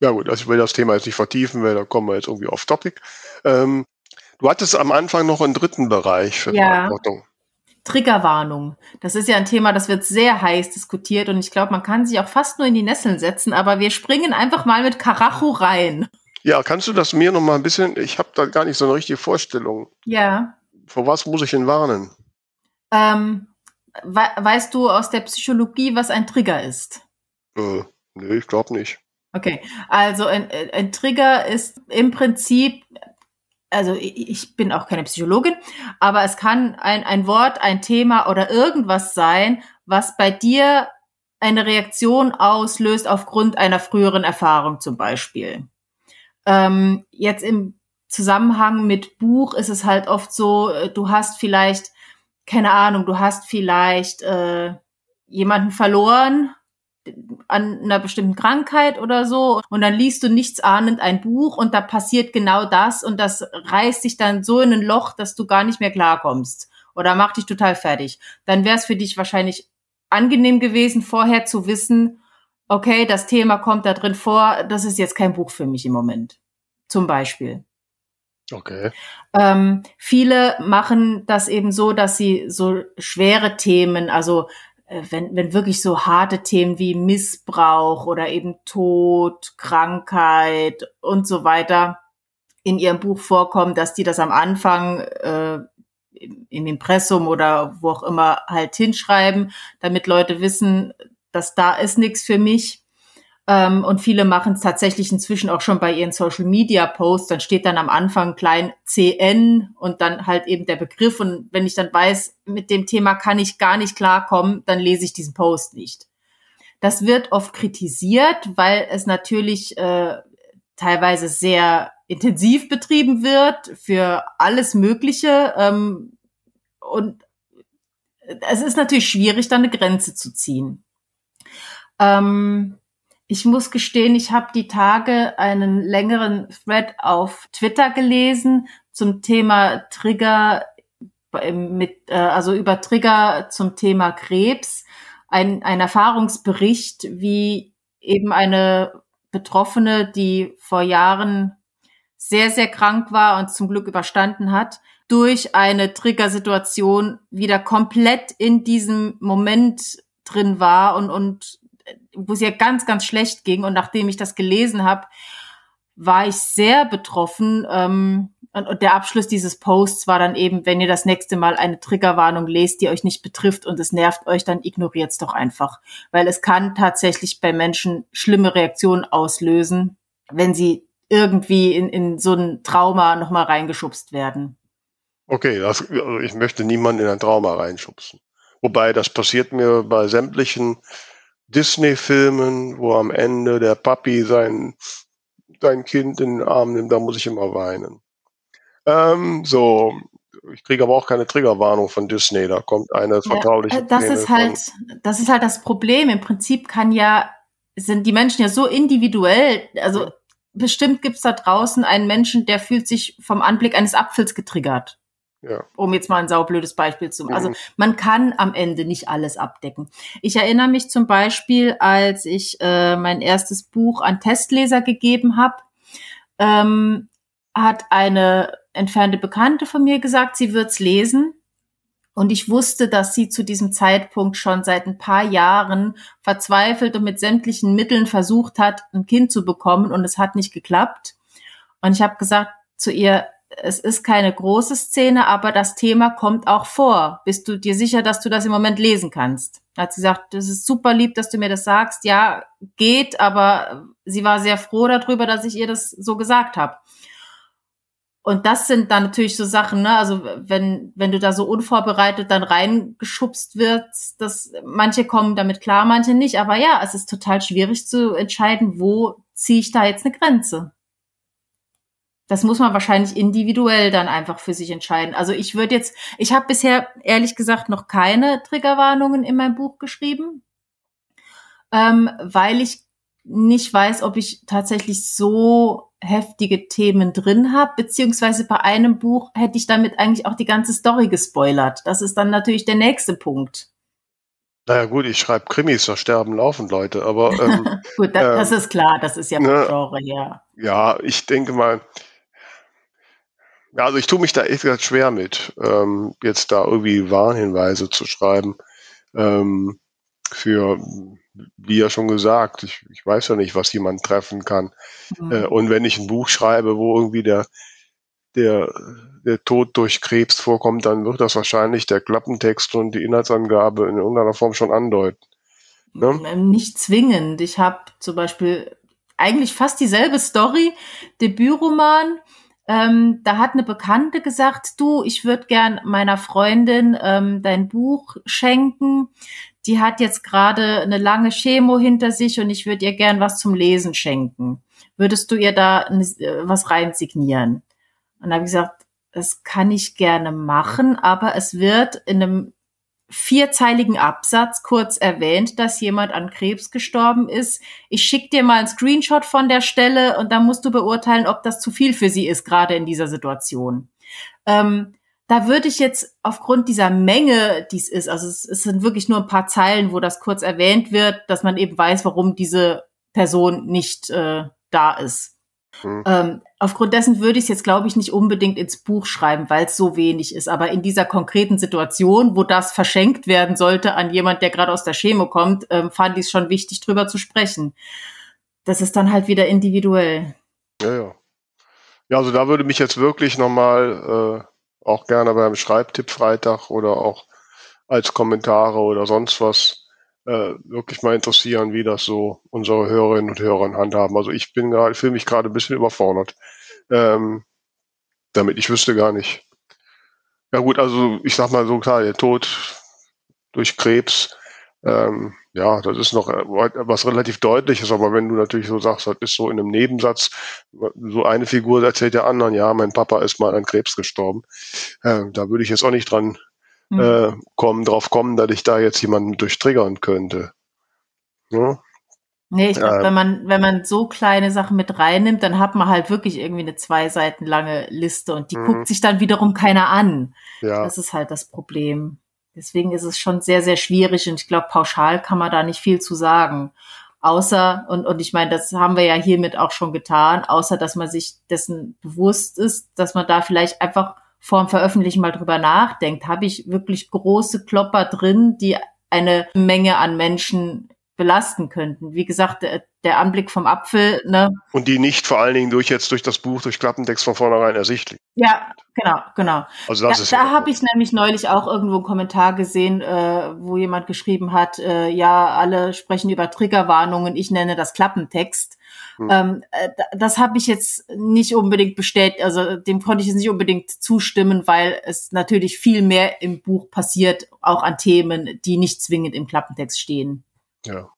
Ja gut, also ich will das Thema jetzt nicht vertiefen, weil da kommen wir jetzt irgendwie off topic. Ähm, du hattest am Anfang noch einen dritten Bereich für Ja. Verantwortung. Triggerwarnung. Das ist ja ein Thema, das wird sehr heiß diskutiert und ich glaube, man kann sich auch fast nur in die Nesseln setzen, aber wir springen einfach mal mit Karacho rein. Ja, kannst du das mir noch mal ein bisschen, ich habe da gar nicht so eine richtige Vorstellung. Ja. Vor was muss ich ihn warnen? Ähm, we weißt du aus der Psychologie, was ein Trigger ist? Äh, Nö, ich glaube nicht. Okay, also ein, ein Trigger ist im Prinzip, also ich bin auch keine Psychologin, aber es kann ein, ein Wort, ein Thema oder irgendwas sein, was bei dir eine Reaktion auslöst aufgrund einer früheren Erfahrung zum Beispiel. Ähm, jetzt im Zusammenhang mit Buch ist es halt oft so, äh, du hast vielleicht, keine Ahnung, du hast vielleicht äh, jemanden verloren an einer bestimmten Krankheit oder so und dann liest du nichts ahnend ein Buch und da passiert genau das und das reißt dich dann so in ein Loch, dass du gar nicht mehr klarkommst oder macht dich total fertig. Dann wäre es für dich wahrscheinlich angenehm gewesen, vorher zu wissen, okay, das Thema kommt da drin vor, das ist jetzt kein Buch für mich im Moment. Zum Beispiel. Okay. Ähm, viele machen das eben so, dass sie so schwere Themen, also wenn, wenn wirklich so harte Themen wie Missbrauch oder eben Tod, Krankheit und so weiter in ihrem Buch vorkommen, dass die das am Anfang äh, im Impressum oder wo auch immer halt hinschreiben, damit Leute wissen, dass da ist nichts für mich. Ähm, und viele machen es tatsächlich inzwischen auch schon bei ihren Social Media Posts. Dann steht dann am Anfang klein CN und dann halt eben der Begriff. Und wenn ich dann weiß, mit dem Thema kann ich gar nicht klarkommen, dann lese ich diesen Post nicht. Das wird oft kritisiert, weil es natürlich äh, teilweise sehr intensiv betrieben wird für alles Mögliche. Ähm, und es ist natürlich schwierig, da eine Grenze zu ziehen. Ähm, ich muss gestehen, ich habe die Tage einen längeren Thread auf Twitter gelesen zum Thema Trigger mit, äh, also über Trigger zum Thema Krebs. Ein, ein Erfahrungsbericht, wie eben eine Betroffene, die vor Jahren sehr, sehr krank war und zum Glück überstanden hat, durch eine Triggersituation wieder komplett in diesem Moment drin war und, und wo es ihr ganz, ganz schlecht ging. Und nachdem ich das gelesen habe, war ich sehr betroffen. Ähm, und, der Abschluss dieses Posts war dann eben, wenn ihr das nächste Mal eine Triggerwarnung lest, die euch nicht betrifft und es nervt euch, dann ignoriert es doch einfach. Weil es kann tatsächlich bei Menschen schlimme Reaktionen auslösen, wenn sie irgendwie in, in so ein Trauma nochmal reingeschubst werden. Okay, das, also ich möchte niemanden in ein Trauma reinschubsen. Wobei das passiert mir bei sämtlichen Disney-Filmen, wo am Ende der Papi sein, sein Kind in den Arm nimmt, da muss ich immer weinen. Ähm, so, ich kriege aber auch keine Triggerwarnung von Disney, da kommt eine vertrauliche. Ja, äh, das ist halt, das ist halt das Problem. Im Prinzip kann ja, sind die Menschen ja so individuell, also bestimmt gibt's da draußen einen Menschen, der fühlt sich vom Anblick eines Apfels getriggert. Ja. Um jetzt mal ein saublödes Beispiel zu machen. Also mhm. man kann am Ende nicht alles abdecken. Ich erinnere mich zum Beispiel, als ich äh, mein erstes Buch an Testleser gegeben habe, ähm, hat eine entfernte Bekannte von mir gesagt, sie wird's lesen. Und ich wusste, dass sie zu diesem Zeitpunkt schon seit ein paar Jahren verzweifelt und mit sämtlichen Mitteln versucht hat, ein Kind zu bekommen und es hat nicht geklappt. Und ich habe gesagt zu ihr, es ist keine große Szene, aber das Thema kommt auch vor. Bist du dir sicher, dass du das im Moment lesen kannst? Hat sie gesagt, das ist super lieb, dass du mir das sagst. Ja, geht, aber sie war sehr froh darüber, dass ich ihr das so gesagt habe. Und das sind dann natürlich so Sachen, ne? Also wenn, wenn du da so unvorbereitet dann reingeschubst wirst, dass manche kommen damit klar, manche nicht. Aber ja, es ist total schwierig zu entscheiden, wo ziehe ich da jetzt eine Grenze das muss man wahrscheinlich individuell dann einfach für sich entscheiden. Also ich würde jetzt, ich habe bisher ehrlich gesagt noch keine Triggerwarnungen in meinem Buch geschrieben, ähm, weil ich nicht weiß, ob ich tatsächlich so heftige Themen drin habe, beziehungsweise bei einem Buch hätte ich damit eigentlich auch die ganze Story gespoilert. Das ist dann natürlich der nächste Punkt. Naja gut, ich schreibe Krimis, da sterben laufend Leute, aber ähm, gut, das, ähm, das, ist klar, das ist ja ne, Genre, ja. Ja, ich denke mal, ja, also ich tue mich da echt gesagt schwer mit, ähm, jetzt da irgendwie Warnhinweise zu schreiben. Ähm, für, wie ja schon gesagt, ich, ich weiß ja nicht, was jemand treffen kann. Mhm. Äh, und wenn ich ein Buch schreibe, wo irgendwie der, der, der Tod durch Krebs vorkommt, dann wird das wahrscheinlich der Klappentext und die Inhaltsangabe in irgendeiner Form schon andeuten. Ne? Ähm, nicht zwingend. Ich habe zum Beispiel eigentlich fast dieselbe Story, Debütroman. Ähm, da hat eine Bekannte gesagt, du, ich würde gern meiner Freundin ähm, dein Buch schenken. Die hat jetzt gerade eine lange Chemo hinter sich und ich würde ihr gern was zum Lesen schenken. Würdest du ihr da äh, was rein signieren? Und da habe ich gesagt, das kann ich gerne machen, aber es wird in einem vierzeiligen Absatz kurz erwähnt, dass jemand an Krebs gestorben ist. Ich schicke dir mal einen Screenshot von der Stelle und dann musst du beurteilen, ob das zu viel für sie ist, gerade in dieser Situation. Ähm, da würde ich jetzt aufgrund dieser Menge, die es ist, also es, es, sind wirklich nur ein paar Zeilen, wo das kurz erwähnt wird, dass man eben weiß, warum diese Person nicht äh, da ist. Mhm. Ähm, aufgrund dessen würde ich es jetzt, glaube ich, nicht unbedingt ins Buch schreiben, weil es so wenig ist. Aber in dieser konkreten Situation, wo das verschenkt werden sollte an jemand, der gerade aus der Chemo kommt, ähm, fand ich es schon wichtig, drüber zu sprechen. Das ist dann halt wieder individuell. Ja, ja. Ja, also da würde mich jetzt wirklich nochmal äh, auch gerne beim Schreibtipp Freitag oder auch als Kommentare oder sonst was äh, wirklich mal interessieren, wie das so unsere Hörerinnen und Hörer handhaben. Also ich bin gerade, fühle mich gerade ein bisschen überfordert. Ähm, damit ich wüsste gar nicht. Ja gut, also ich sag mal so klar, der Tod durch Krebs, ähm, ja, das ist noch äh, was relativ deutliches, aber wenn du natürlich so sagst, das ist so in einem Nebensatz, so eine Figur erzählt der anderen, ja, mein Papa ist mal an Krebs gestorben. Äh, da würde ich jetzt auch nicht dran mhm. äh, kommen, drauf kommen, dass ich da jetzt jemanden durchtriggern könnte. Ja? Nee, ich glaube, äh, wenn man, wenn man so kleine Sachen mit reinnimmt, dann hat man halt wirklich irgendwie eine zwei Seiten lange Liste und die mhm. guckt sich dann wiederum keiner an. Ja. Das ist halt das Problem. Deswegen ist es schon sehr, sehr schwierig und ich glaube, pauschal kann man da nicht viel zu sagen. Außer, und, und ich meine, das haben wir ja hiermit auch schon getan, außer dass man sich dessen bewusst ist, dass man da vielleicht einfach vorm Veröffentlichen mal drüber nachdenkt, habe ich wirklich große Klopper drin, die eine Menge an Menschen belasten könnten. Wie gesagt, der, der Anblick vom Apfel, ne? Und die nicht vor allen Dingen durch jetzt durch das Buch, durch Klappentext von vornherein ersichtlich. Ja, genau, genau. Also das da, ist da habe ich nämlich neulich auch irgendwo einen Kommentar gesehen, äh, wo jemand geschrieben hat, äh, ja, alle sprechen über Triggerwarnungen, ich nenne das Klappentext. Hm. Ähm, äh, das habe ich jetzt nicht unbedingt bestätigt, also dem konnte ich jetzt nicht unbedingt zustimmen, weil es natürlich viel mehr im Buch passiert, auch an Themen, die nicht zwingend im Klappentext stehen. Ja.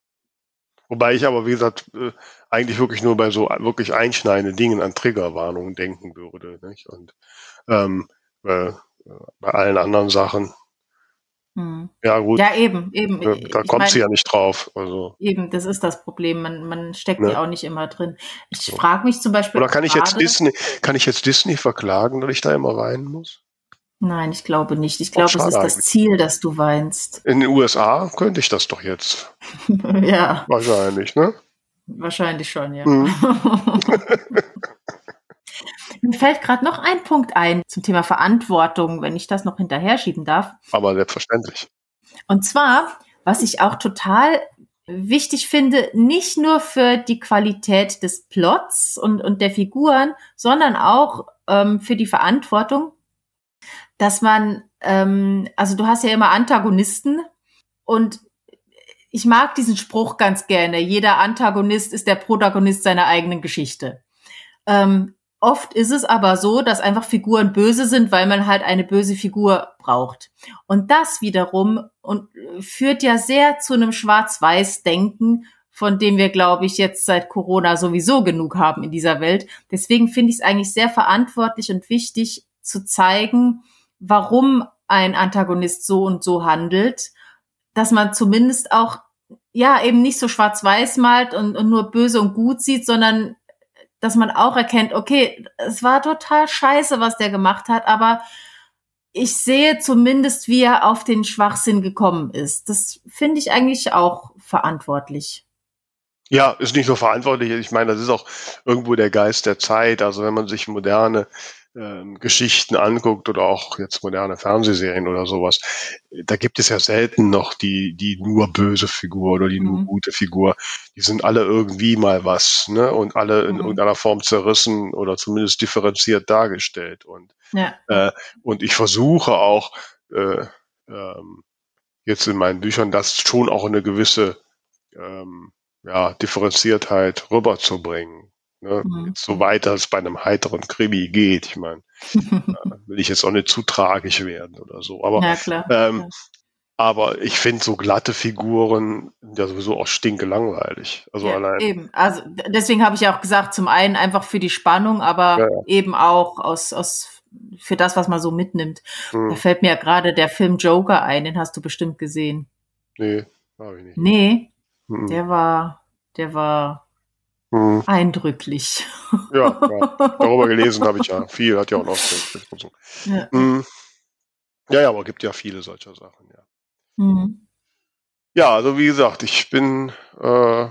Wobei ich aber, wie gesagt, äh, eigentlich wirklich nur bei so wirklich einschneidenden Dingen an Triggerwarnungen denken würde. Nicht? Und ähm, äh, bei allen anderen Sachen. Hm. Ja, gut. Ja, eben, eben. Da, da kommt mein, sie ja nicht drauf. Also. Eben, das ist das Problem. Man, man steckt ne? auch nicht immer drin. Ich so. frage mich zum Beispiel. Oder kann ich jetzt Disney, kann ich jetzt Disney verklagen, dass ich da immer weinen muss? Nein, ich glaube nicht. Ich glaube, es ist das Ziel, dass du weinst. In den USA könnte ich das doch jetzt. ja. Wahrscheinlich, ne? Wahrscheinlich schon, ja. Mhm. Mir fällt gerade noch ein Punkt ein zum Thema Verantwortung, wenn ich das noch hinterher schieben darf. Aber selbstverständlich. Und zwar, was ich auch total wichtig finde, nicht nur für die Qualität des Plots und, und der Figuren, sondern auch ähm, für die Verantwortung, dass man, ähm, also du hast ja immer Antagonisten und ich mag diesen Spruch ganz gerne. Jeder Antagonist ist der Protagonist seiner eigenen Geschichte. Ähm, oft ist es aber so, dass einfach Figuren böse sind, weil man halt eine böse Figur braucht. Und das wiederum und führt ja sehr zu einem Schwarz-Weiß-Denken, von dem wir, glaube ich, jetzt seit Corona sowieso genug haben in dieser Welt. Deswegen finde ich es eigentlich sehr verantwortlich und wichtig zu zeigen, warum ein Antagonist so und so handelt, dass man zumindest auch ja eben nicht so schwarz-weiß malt und, und nur böse und gut sieht, sondern dass man auch erkennt, okay, es war total scheiße, was der gemacht hat, aber ich sehe zumindest, wie er auf den Schwachsinn gekommen ist. Das finde ich eigentlich auch verantwortlich. Ja, ist nicht nur verantwortlich. Ich meine, das ist auch irgendwo der Geist der Zeit. Also wenn man sich moderne ähm, Geschichten anguckt oder auch jetzt moderne Fernsehserien oder sowas, da gibt es ja selten noch die, die nur böse Figur oder die mhm. nur gute Figur. Die sind alle irgendwie mal was, ne? Und alle in mhm. irgendeiner Form zerrissen oder zumindest differenziert dargestellt. Und, ja. äh, und ich versuche auch äh, ähm, jetzt in meinen Büchern das schon auch eine gewisse ähm, ja, Differenziertheit rüberzubringen. Ne? Mhm. So weiter es bei einem heiteren Krimi geht. Ich meine, will ich jetzt auch nicht zu tragisch werden oder so. Aber, ja, klar. ähm, aber ich finde so glatte Figuren ja sowieso auch stinke langweilig. Also Ja, allein. eben. Also deswegen habe ich ja auch gesagt, zum einen einfach für die Spannung, aber Ja, eben auch aus, aus für das, was man so mitnimmt. Da Hm, fällt mir ja gerade der Film Joker ein, den hast du bestimmt gesehen. nee, habe ich nicht. Nee, Hm, der war, der war hm, eindrücklich. ja, ja, darüber gelesen habe ich ja viel, hat ja auch noch so. Ja. Hm, ja, ja, aber gibt ja viele solcher Sachen, ja. Mhm. Ja, also wie gesagt, ich bin äh,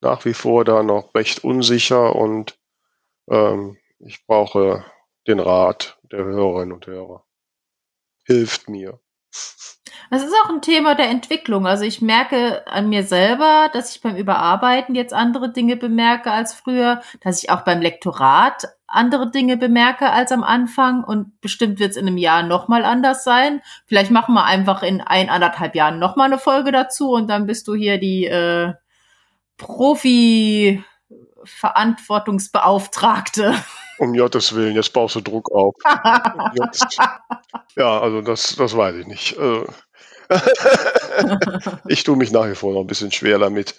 nach wie vor da noch recht unsicher und ähm, ich brauche den Rat der Hörerinnen und Hörer. Hilft mir. Das ist auch ein Thema der Entwicklung. Also ich merke an mir selber, dass ich beim Überarbeiten jetzt andere Dinge bemerke als früher, dass ich auch beim Lektorat andere Dinge bemerke als am Anfang und bestimmt wird es in einem Jahr nochmal anders sein. Vielleicht machen wir einfach in ein, anderthalb Jahren nochmal eine Folge dazu und dann bist du hier die äh, Profi-Verantwortungsbeauftragte. Um Gottes Willen, jetzt baust du Druck auf. Ja, also das, das weiß ich nicht. Äh, ich tue mich nach wie vor noch ein bisschen schwer damit,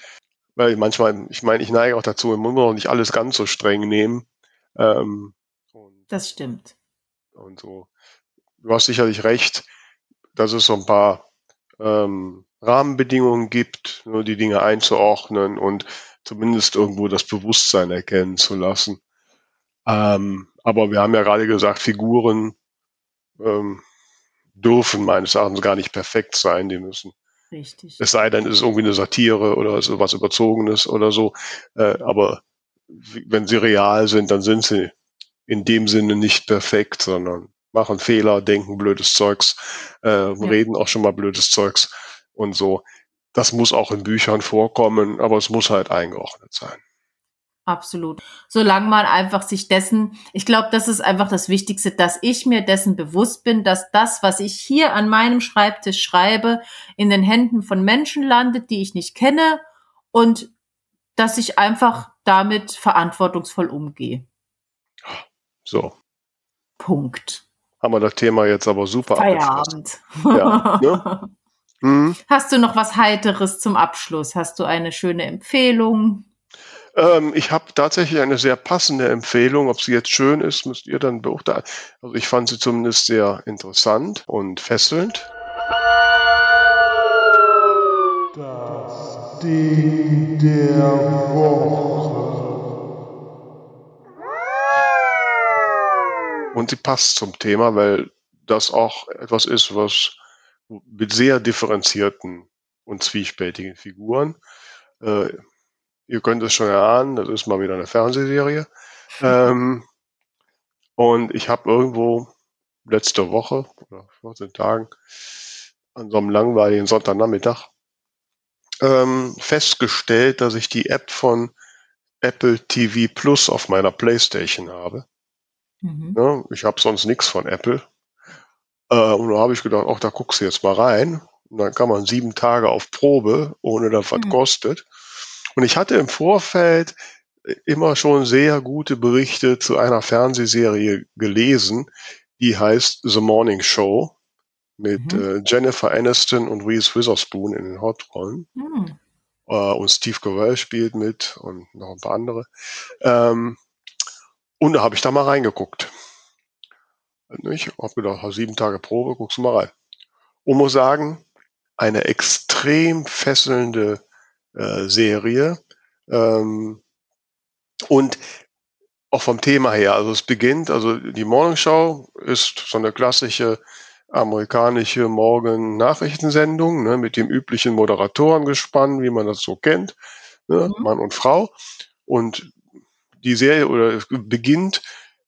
weil manchmal, ich meine, ich neige auch dazu, man muss auch nicht alles ganz so streng nehmen. Ähm, Das stimmt. und so. Du hast sicherlich recht, dass es so ein paar ähm, Rahmenbedingungen gibt, nur die Dinge einzuordnen und zumindest irgendwo das Bewusstsein erkennen zu lassen. Ähm, aber wir haben ja gerade gesagt, Figuren ähm, dürfen meines Erachtens gar nicht perfekt sein. Die müssen, Richtig. es sei denn, es ist irgendwie eine Satire oder es ist was Überzogenes oder so. Äh, aber wenn sie real sind, dann sind sie in dem Sinne nicht perfekt, sondern machen Fehler, denken blödes Zeugs, äh, reden auch schon mal blödes Zeugs und so. Das muss auch in Büchern vorkommen, aber es muss halt eingeordnet sein. Absolut. Solange man einfach sich dessen, ich glaube, das ist einfach das Wichtigste, dass ich mir dessen bewusst bin, dass das, was ich hier an meinem Schreibtisch schreibe, in den Händen von Menschen landet, die ich nicht kenne und dass ich einfach damit verantwortungsvoll umgehe. So, Punkt. haben wir das Thema jetzt aber super abgeschlossen. Feierabend. Ja, Mhm. Hast du noch was Heiteres zum Abschluss? Hast du eine schöne Empfehlung? Ähm, ich habe tatsächlich eine sehr passende Empfehlung. Ob sie jetzt schön ist, müsst ihr dann beurteilen. Also ich fand sie zumindest sehr interessant und fesselnd. Das Ding der Woche. Und sie passt zum Thema, weil das auch etwas ist, was mit sehr differenzierten und zwiespältigen Figuren. Äh, ihr könnt es schon erahnen, das ist mal wieder eine Fernsehserie. Ähm, und ich habe irgendwo letzte Woche oder 14 Tagen an so einem langweiligen Sonntagnachmittag ähm, festgestellt, dass ich die App von Apple TV Plus auf meiner Playstation habe. Mhm. Ne? Ich habe sonst nichts von Apple. Äh, und da habe ich gedacht, ach, da guckst du jetzt mal rein. Und dann kann man sieben Tage auf Probe, ohne dass was Mhm. kostet. Und ich hatte im Vorfeld immer schon sehr gute Berichte zu einer Fernsehserie gelesen, die heißt The Morning Show mit Mhm. äh, Jennifer Aniston und Reese Witherspoon in den Hauptrollen. Hm. Äh, und Steve Carell spielt mit und noch ein paar andere. Ähm, und da habe ich da mal reingeguckt. Ich habe gedacht, sieben Tage Probe, guckst du mal rein. Und muss sagen, eine extrem fesselnde äh, Serie. Ähm, und auch vom Thema her, also es beginnt, also die Morning Show ist so eine klassische amerikanische Morgen-Nachrichtensendung ne, mit dem üblichen Moderatorengespann, wie man das so kennt, ne, Mhm. Mann und Frau. Und die Serie oder es beginnt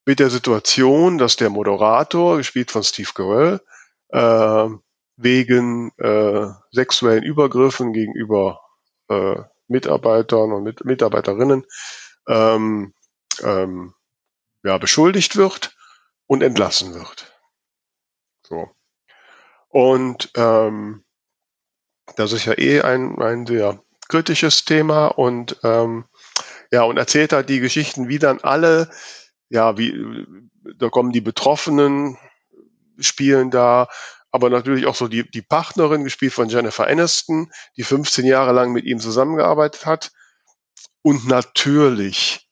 mit der Situation, dass der Moderator, gespielt von Steve Carell, äh, wegen äh, sexuellen Übergriffen gegenüber äh, Mitarbeitern und mit Mitarbeiterinnen ähm, ähm, ja, beschuldigt wird und entlassen wird. So. Und ähm, Das ist ja eh ein, ein sehr kritisches Thema und ähm, ja, und erzählt halt die Geschichten, wie dann alle, ja, wie, da kommen die Betroffenen, spielen da, aber natürlich auch so die, die Partnerin, gespielt von Jennifer Aniston, die 15 Jahre lang mit ihm zusammengearbeitet hat und natürlich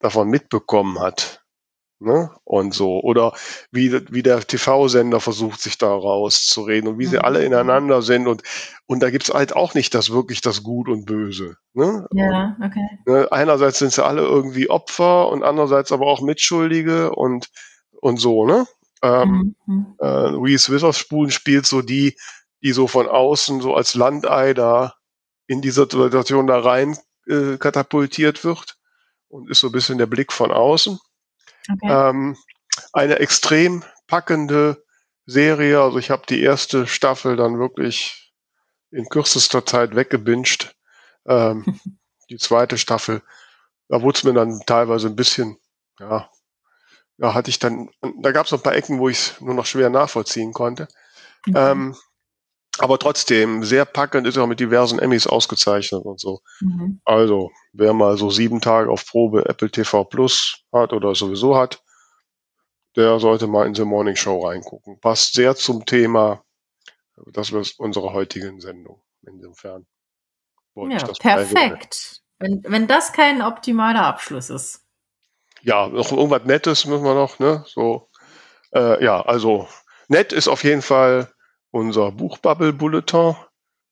davon mitbekommen hat, Ne? Und so. Oder wie, wie der TV-Sender versucht, sich da rauszureden und wie sie alle mhm. ineinander sind. Und, und da gibt's halt auch nicht das wirklich das Gut und Böse. Ne? Ja, okay. Ne? Einerseits sind sie alle irgendwie Opfer und andererseits aber auch Mitschuldige und, und so, ne? Ähm, mhm. äh, Reese Witherspoon spielt so die, die so von außen so als Landei da in diese Situation da rein äh, katapultiert wird und ist so ein bisschen der Blick von außen. Okay. Ähm, eine extrem packende Serie. Also ich habe die erste Staffel dann wirklich in kürzester Zeit weggebinged. Ähm, die zweite Staffel, da wurde es mir dann teilweise ein bisschen, ja, da hatte ich dann, da gab es noch ein paar Ecken, wo ich es nur noch schwer nachvollziehen konnte. Mhm. Ähm, aber trotzdem, sehr packend, ist auch mit diversen Emmys ausgezeichnet und so. Mhm. Also, wer mal so sieben Tage auf Probe Apple TV Plus hat oder sowieso hat, der sollte mal in The Morning Show reingucken. Passt sehr zum Thema, das wird unsere heutigen Sendung. Insofern wollte ja, ich das perfekt. Wenn, wenn das kein optimaler Abschluss ist. Ja, noch irgendwas Nettes müssen wir noch, ne? So, äh, ja, also nett ist auf jeden Fall unser Buchbubble-Bulletin.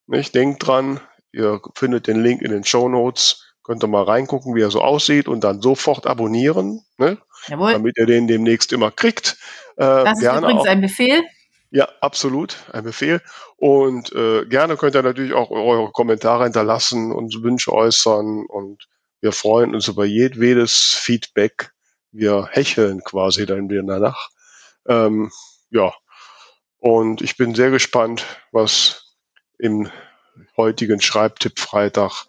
Nicht? Denkt dran, ihr findet den Link in den Show Notes. Könnt ihr mal reingucken, wie er so aussieht und dann sofort abonnieren, ne? Jawohl. damit ihr den demnächst immer kriegt. Äh, das ist übrigens auch, ein Befehl. Ja, absolut, ein Befehl. Und äh, gerne könnt ihr natürlich auch eure Kommentare hinterlassen und Wünsche äußern. Und wir freuen uns über jedwedes Feedback. Wir hecheln quasi dann wieder danach. Ähm, ja, und ich bin sehr gespannt, was im heutigen Schreibtipp-Freitag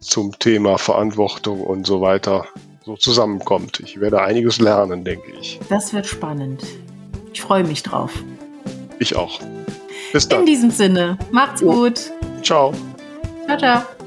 zum Thema Verantwortung und so weiter so zusammenkommt. Ich werde einiges lernen, denke ich. Das wird spannend. Ich freue mich drauf. Ich auch. Bis dann. In diesem Sinne, macht's gut. Ciao. Ciao, ciao.